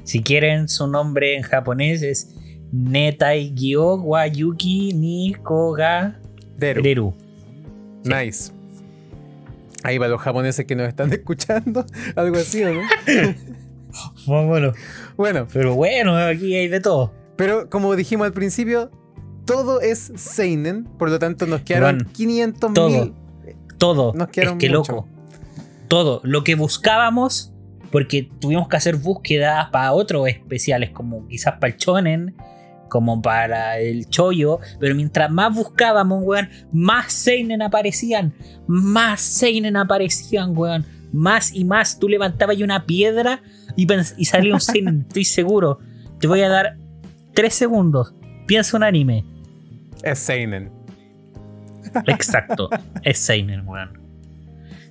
si quieren, su nombre en japonés es Netai Gyo Wayuki ni Koga Deru. Nice. Ahí para los japoneses que nos están escuchando. Algo así, ¿o ¿no? Vámonos. Bueno, Pero bueno, aquí hay de todo. Pero como dijimos al principio, todo es Seinen. Por lo tanto, nos quedaron Bueno, 500 todo. mil. Todo. Nos es quedaron que mucho. loco. Todo. Lo que buscábamos, porque tuvimos que hacer búsquedas para otros especiales, como quizás para el Chonen, como para el Choyo. Pero mientras más buscábamos, weón, más Seinen aparecían. Más Seinen aparecían, weón. Más y más. Tú levantabas una piedra y, y salía un Seinen, estoy seguro. Te voy a dar tres segundos. Piensa un anime. Es Seinen. Exacto, es Seinen, weón.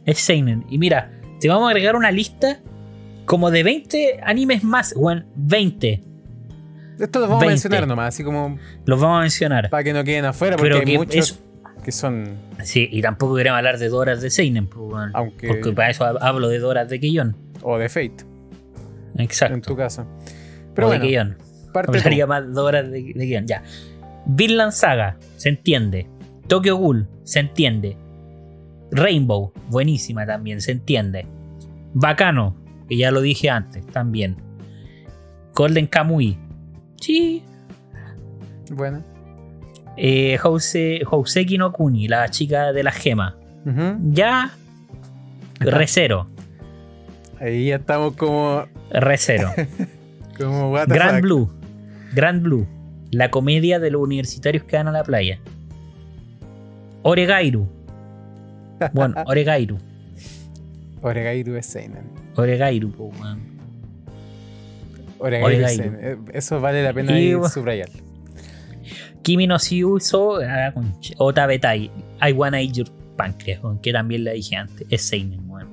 Es Seinen. Y mira, te vamos a agregar una lista como de 20 animes más, weón. 20. Esto lo vamos 20. a mencionar nomás, así como Los vamos a mencionar. para que no queden afuera, porque Pero hay que muchos es- que son. Sí, y tampoco queremos hablar de Doras de Seinen, pues, weón. Aunque. Porque para eso hab- hablo de Doras de Keyon. O de Fate, en Exacto. tu caso. Pero o bueno, de Keyon. Parte Hablaría tú. más de, de Keyon. Ya. Vinland Saga, se entiende. Tokyo Ghoul, se entiende. Rainbow, buenísima también, se entiende. Bacano, que ya lo dije antes, también. Golden Kamui, sí. Bueno. Eh, House, Houseki no Kuni, la chica de la gema. Ya. Recero, Ahí ya estamos como. Recero. como Grand. Blue, Grand Blue, la comedia de los universitarios que van a la playa. Oregairu. Bueno, Oregairu. Oregairu es Seinen. Oregairu, po, weón. Oregairu, es. Seinen. Eh, Eso vale la pena Y bueno. subrayar. Kimi no Shiuso, ah, conche- Ota Betai, I Wanna Eat Your Pancreas, que también la dije antes, es Seinen, weón.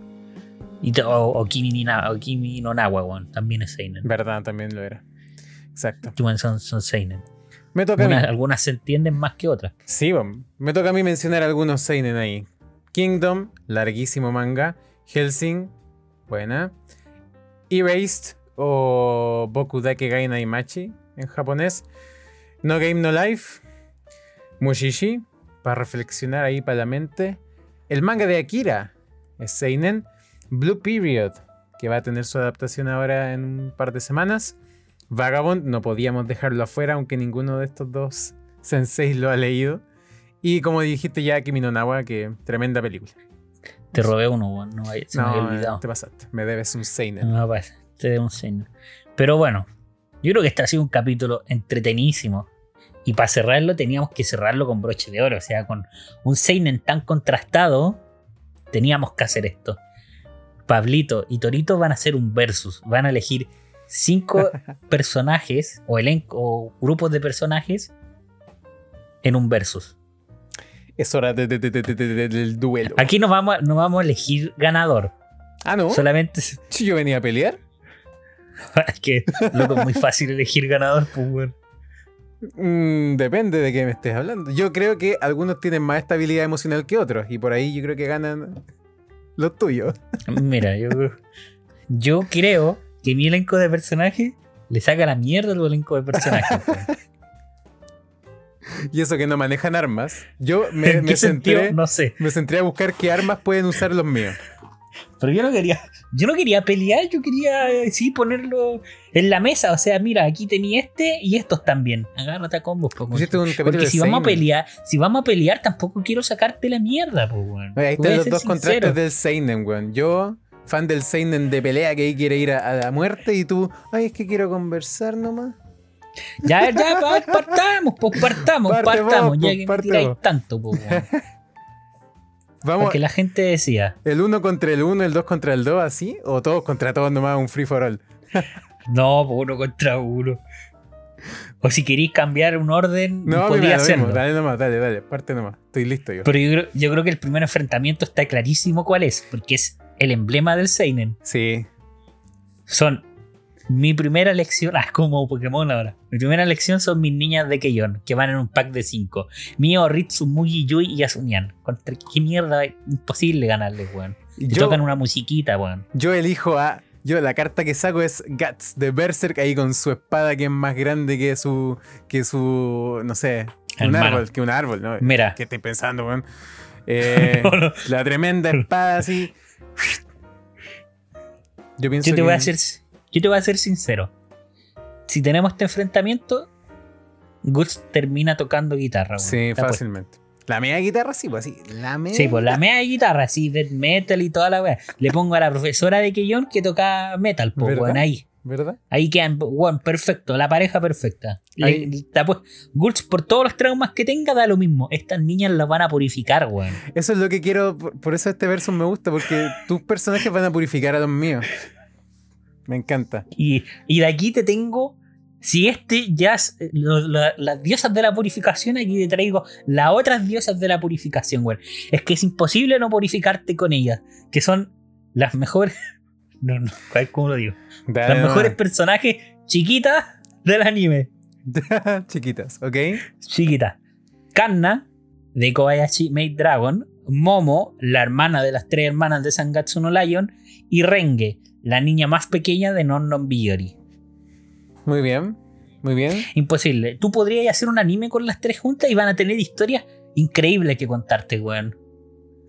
To- o, o Kimi, ni o Kimi no Nawa, weón, también es Seinen. Verdad, también lo era. Exacto. Son, son Seinen. Me toca a mí. Unas- algunas se entienden más que otras. Sí, me toca a mí mencionar algunos Seinen ahí. Kingdom, larguísimo manga. Helsing, buena. Erased o Boku Dake Gai Naimachi en japonés. No Game No Life. Mushishi, para reflexionar ahí para la mente. El manga de Akira es Seinen. Blue Period, que va a tener su adaptación ahora en un par de semanas. Vagabond, no podíamos dejarlo afuera, aunque ninguno de estos dos senseis lo ha leído. Y como dijiste ya, Kimi no Nawa, que tremenda película. Te robé uno, no, se me había No, olvidado. te pasaste. Me debes un Seinen. No, pues, te doy un señor. Pero bueno, yo creo que este ha sido un capítulo entretenísimo. Y para cerrarlo teníamos que cerrarlo con broche de oro. O sea, con un Seinen tan contrastado, teníamos que hacer esto. Pablito y Torito van a hacer un versus. Van a elegir cinco personajes o elenco o grupos de personajes en un versus. Es hora de- de- de- de- de- de- del duelo. Aquí no vamos, a- no vamos a elegir ganador. Ah, ¿no? Solamente Si yo venía a pelear. es que loco, es muy fácil elegir ganador, pues. Mm, depende de qué me estés hablando. Yo creo que algunos tienen más estabilidad emocional que otros. Y por ahí yo creo que ganan los tuyos. Mira, yo, yo creo que mi elenco de personajes le saca la mierda al elenco de personajes. Y eso que no manejan armas. Yo me, ¿En me centré, No sé. me centré a buscar qué armas pueden usar los míos. Pero yo no quería, yo no quería pelear, yo quería eh, sí ponerlo en la mesa. O sea, mira, aquí tenía este y estos también. Agárrate a combos, po, Porque si vamos a pelear, si vamos a pelear, tampoco quiero sacarte la mierda, pues, weón. Oye, Ahí están los dos contrastes del Seinen, weón. Yo, fan del Seinen de pelea que ahí quiere ir a, a la muerte. Y tú, ay, es que quiero conversar nomás. Ya, ya, pa- partamos, pues partamos, Parte partamos. vos, ya pues, que me parte tiráis vos. tanto, pues. Vamos, Porque la gente decía, el uno contra el uno, el dos contra el dos, así. O todos contra todos nomás, un free for all. No, pues uno contra uno. O si queréis cambiar un orden, No, podía hacerlo. mismo. Dale nomás, dale, dale. Parte nomás. Estoy listo yo. Pero yo creo, yo creo que el primer enfrentamiento está clarísimo cuál es, porque es el emblema del Seinen. Sí. Son Mi primera elección, ah, como Pokémon ahora. Mi primera elección son mis niñas de Keyon, que van en un pack de 5. Mío, Ritsu, Mugi, Yui y Asunian. Contra qué mierda, imposible ganarle, weón. Y Yo- tocan una musiquita, weón. Yo elijo a. Yo la carta que saco es Guts de Berserk ahí con su espada que es más grande que su. que su. no sé. Un Hermano. árbol, que un árbol, ¿no? Mira. ¿Qué estoy pensando, weón? Eh, No, no. La tremenda espada así. Yo pienso Yo te que- voy a ser, yo te voy a ser sincero. Si tenemos este enfrentamiento, Guts termina tocando guitarra, weón. Sí, fácilmente. La media guitarra, sí, pues así. La media. Sí, pues la media guitarra, así, death metal y toda la weá. Le pongo a la profesora de Keyon que toca metal, pues, weón, ahí. ¿Verdad? Ahí quedan, perfecto, la pareja perfecta. Le- pues, Gurts, por todos los traumas que tenga, da lo mismo. Estas niñas las van a purificar, weón. Eso es lo que quiero. Por por eso este verso me gusta, porque tus personajes van a purificar a los míos. Me encanta. Y, y de aquí te tengo. Si este ya es lo- lo- las diosas de la purificación, aquí te traigo las otras diosas de la purificación, weón. Es que es imposible no purificarte con ellas, que son las mejores. No, no, ¿cómo lo digo? Dale Las mejores personajes chiquitas del anime. Chiquitas, ¿ok? Chiquita. Kanna, de Kobayashi Maid Dragon. Momo, la hermana de las tres hermanas de Sangatsu no Lion. Y Renge, la niña más pequeña de Non Non Biyori. Muy bien. Muy bien. Imposible. Tú podrías hacer un anime con las tres juntas y van a tener historias increíbles que contarte, weón.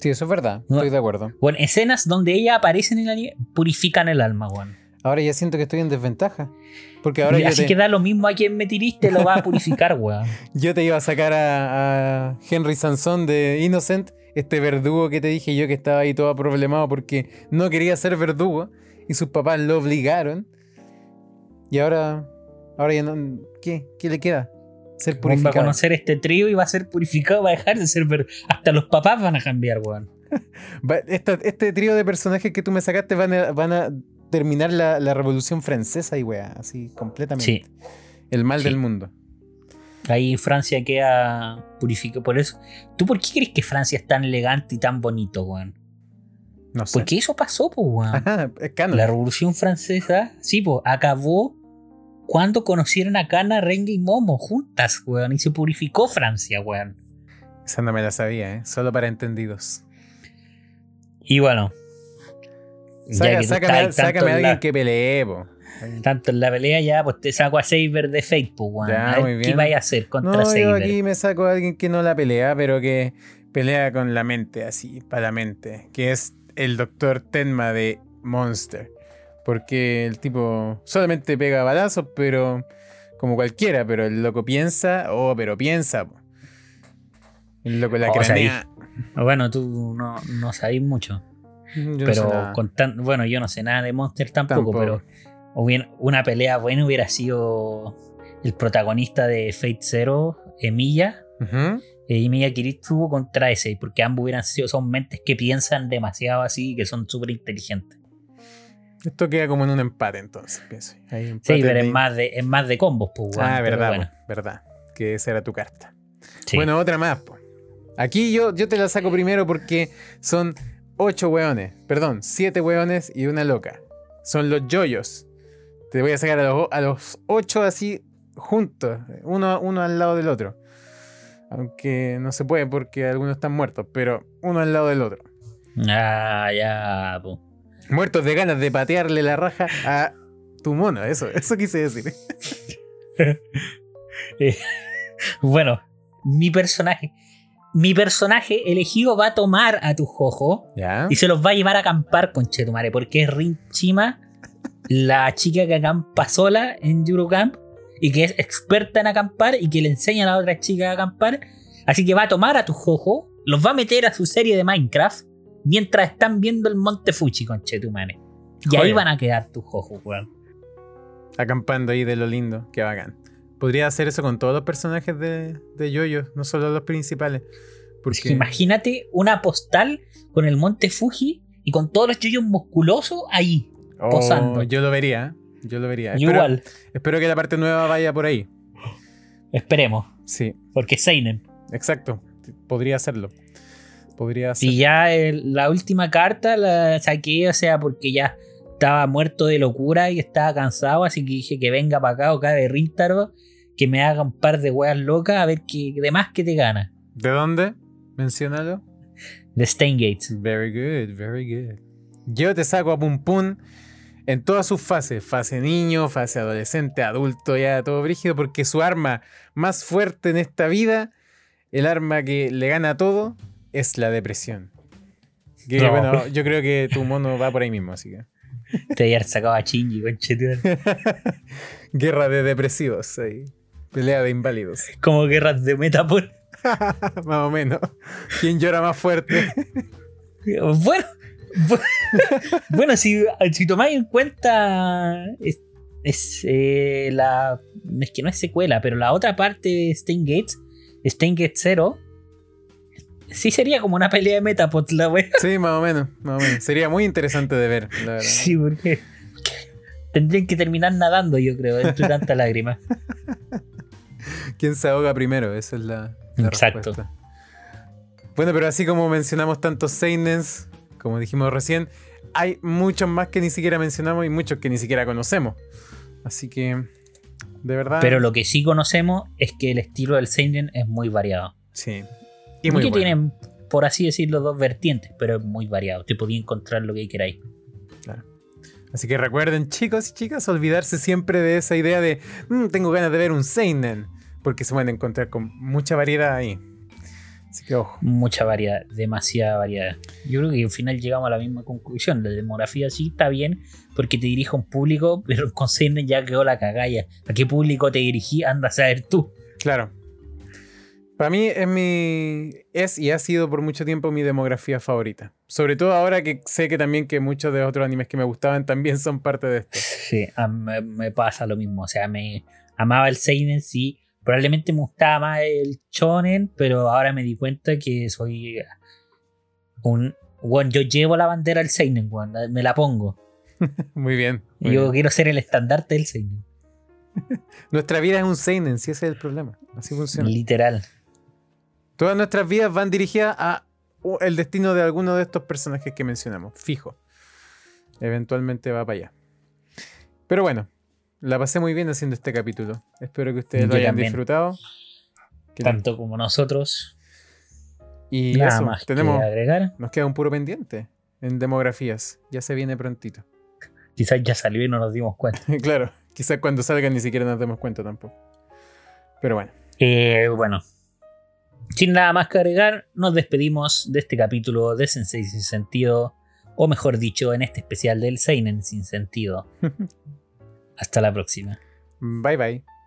Sí, eso es verdad. Estoy de acuerdo. Bueno, escenas donde ellas aparecen en el anime purifican el alma, weón. Ahora ya siento que estoy en desventaja. Porque ahora Así te, que da lo mismo a quien me tiriste, lo va a purificar, weón. yo te iba a sacar a, a Henry Sansón de Innocent, este verdugo que te dije yo que estaba ahí todo problemado porque no quería ser verdugo y sus papás lo obligaron. Y ahora, ahora ya no. ¿Qué? ¿Qué le queda? Ser Va a purificado. conocer este trío y va a ser purificado, va a dejar de ser ver... Hasta los papás van a cambiar, weón. Esta- este trío de personajes que tú me sacaste van a, van a terminar la, la revolución francesa y weá, así completamente. Sí. El mal Sí. del mundo. Ahí Francia queda purificado. Por eso, ¿tú por qué crees que Francia es tan elegante y tan bonito, weón? No sé. Porque eso pasó, pues, weón. Ajá, es. La Revolución Francesa, sí, pues, acabó cuando conocieron a Kana, Renge y Momo juntas, weón. Y se purificó Francia, weón. Esa no me la sabía, ¿eh? Solo para entendidos. Y bueno. Saca- que sácame a en alguien la, que pelee, po. tanto en la pelea ya, pues te saco a Saber de Fate, pues, weón. Ya, A ver muy ¿Qué bien. vaya a hacer contra No, yo Saber? aquí me saco a alguien que no la pelea, pero que pelea con la mente, así, para la mente. Que es el doctor Tenma de Monster. Porque el tipo solamente pega balazos, pero como cualquiera, pero el loco piensa, oh, pero piensa. po. El loco la Oh. Bueno, tú no, no sabés mucho. Yo no sé pero nada. con tan, bueno, yo no sé nada de Monster tampoco, Tampoco. pero hubiera- una pelea buena hubiera sido el protagonista de Fate Zero, Emilia, Ujú. y Emilia Kiritsu contra ese, porque ambos hubieran sido, son mentes que piensan demasiado así, que son súper inteligentes. Esto queda como en un empate, entonces, pienso. Hay Sí, pero es más de, es más de combos, pues, weón, Ah, verdad, bueno, po, verdad. Que esa era tu carta. sí. Bueno, otra más, po. Aquí yo, yo te la saco primero porque son ocho hueones. Perdón, siete hueones y una loca. Son los yoyos. Te voy a sacar a los, a los ocho así juntos. Uno, uno al lado del otro. Aunque no se puede porque algunos están muertos, pero uno al lado del otro. Ah, ya, pues. Muertos de ganas de patearle la raja a tu mono. Eso, eso quise decir. Eh, bueno, mi personaje. Mi personaje elegido va a tomar a tu jojo ¿Ya? y se los va a llevar a acampar con Chetumare, porque es Rinchima, la chica que acampa sola en Eurocamp y que es experta en acampar y que le enseña a la otra chica a acampar. Así que va a tomar a tu jojo, los va a meter a su serie de Minecraft mientras están viendo el Monte Fuchi con Chetumare. Y ahí van a quedar tus jojos, weón. acampando ahí de lo lindo, que bacán. Podría hacer eso con todos los personajes de, de Yoyo, no solo los principales. Porque imagínate una postal con el monte Fuji y con todos los yoyos musculosos ahí. Oh, posando. yo lo vería, ¿eh? yo lo vería. Espero, igual, espero que la parte nueva vaya por ahí. esperemos, Sí, porque Seinen. exacto. Podría hacerlo. Podría hacerlo. Y ya el- la última carta la saqué, o sea, porque ya estaba muerto de locura y estaba cansado, así que dije que venga para acá o acá de Rintaro, que me haga un par de weas locas a ver qué de más que te gana. ¿De dónde? Menciónalo. De Gates. Very good, very good. Yo te saco a Pum Pum en todas sus fases, fase niño, fase adolescente, adulto, ya todo brígido, porque su arma más fuerte en esta vida, el arma que le gana a todo, es la depresión. Que, bueno, yo creo que tu mono va por ahí mismo, así que. Te había sacado a Shinji, Guerra de depresivos ahí. Pelea de inválidos. Como guerras de Metapol. más o menos. ¿Quién llora más fuerte? bueno, bueno, si, si tomáis en cuenta. Es, eh, la. Es que no es secuela, pero la otra parte de Stain Gates, Stain Gates 0, sí sería como una pelea de Metapod, la wea. Sí, más o menos, más o menos. Sería muy interesante de ver, la verdad. Sí, porque tendrían que terminar nadando, yo creo, entre tanta lágrima. ¿Quién se ahoga primero? Esa es la, Exacto. Bueno, pero así como mencionamos tantos Seinens, como dijimos recién, hay muchos más que ni siquiera mencionamos y muchos que ni siquiera conocemos. Así que, de verdad. Pero lo que sí conocemos es que el estilo del Seinen es muy variado. Sí. Y muy que tienen, por así decirlo, dos vertientes, pero es muy variado. Te podía encontrar lo que queráis. Claro. Así que recuerden, chicos y chicas, olvidarse siempre de esa idea de mm, tengo ganas de ver un Seinen, porque se pueden encontrar con mucha variedad ahí. Así que ojo. Mucha variedad, demasiada variedad. Yo creo que al final llegamos a la misma conclusión. La demografía sí está bien porque te dirige a un público, pero con Seinen ya quedó la cagalla. ¿A qué público te dirigí? Anda a saber tú. Claro. Para mí es mi. es y ha sido por mucho tiempo mi demografía favorita. Sobre todo ahora que sé que también que muchos de los otros animes que me gustaban también son parte de esto. Sí, me, pasa lo mismo. O sea, me amaba el Seinen, sí. Probablemente me gustaba más el Shonen, pero ahora me di cuenta que soy un. Bueno, yo llevo la bandera del Seinen, me la pongo. muy bien. yo quiero ser el estandarte del Seinen. Nuestra vida es un Seinen, si ese es el problema. Así funciona. Literal. Todas nuestras vidas van dirigidas a el destino de alguno de estos personajes que mencionamos, fijo. Eventualmente va para allá. Pero bueno, la pasé muy bien haciendo este capítulo. Espero que ustedes lo hayan disfrutado. Tanto como nosotros. Y Nada más tenemos, que agregar. Nos queda un puro pendiente en demografías. Ya se viene prontito. Quizás ya salió y no nos dimos cuenta. claro, quizás cuando salga ni siquiera nos demos cuenta tampoco. Pero bueno. Eh, bueno, sin nada más que agregar, nos despedimos de este capítulo de Sensei sin sentido, o mejor dicho, en este especial del Seinen sin sentido. Hasta la próxima. Bye bye.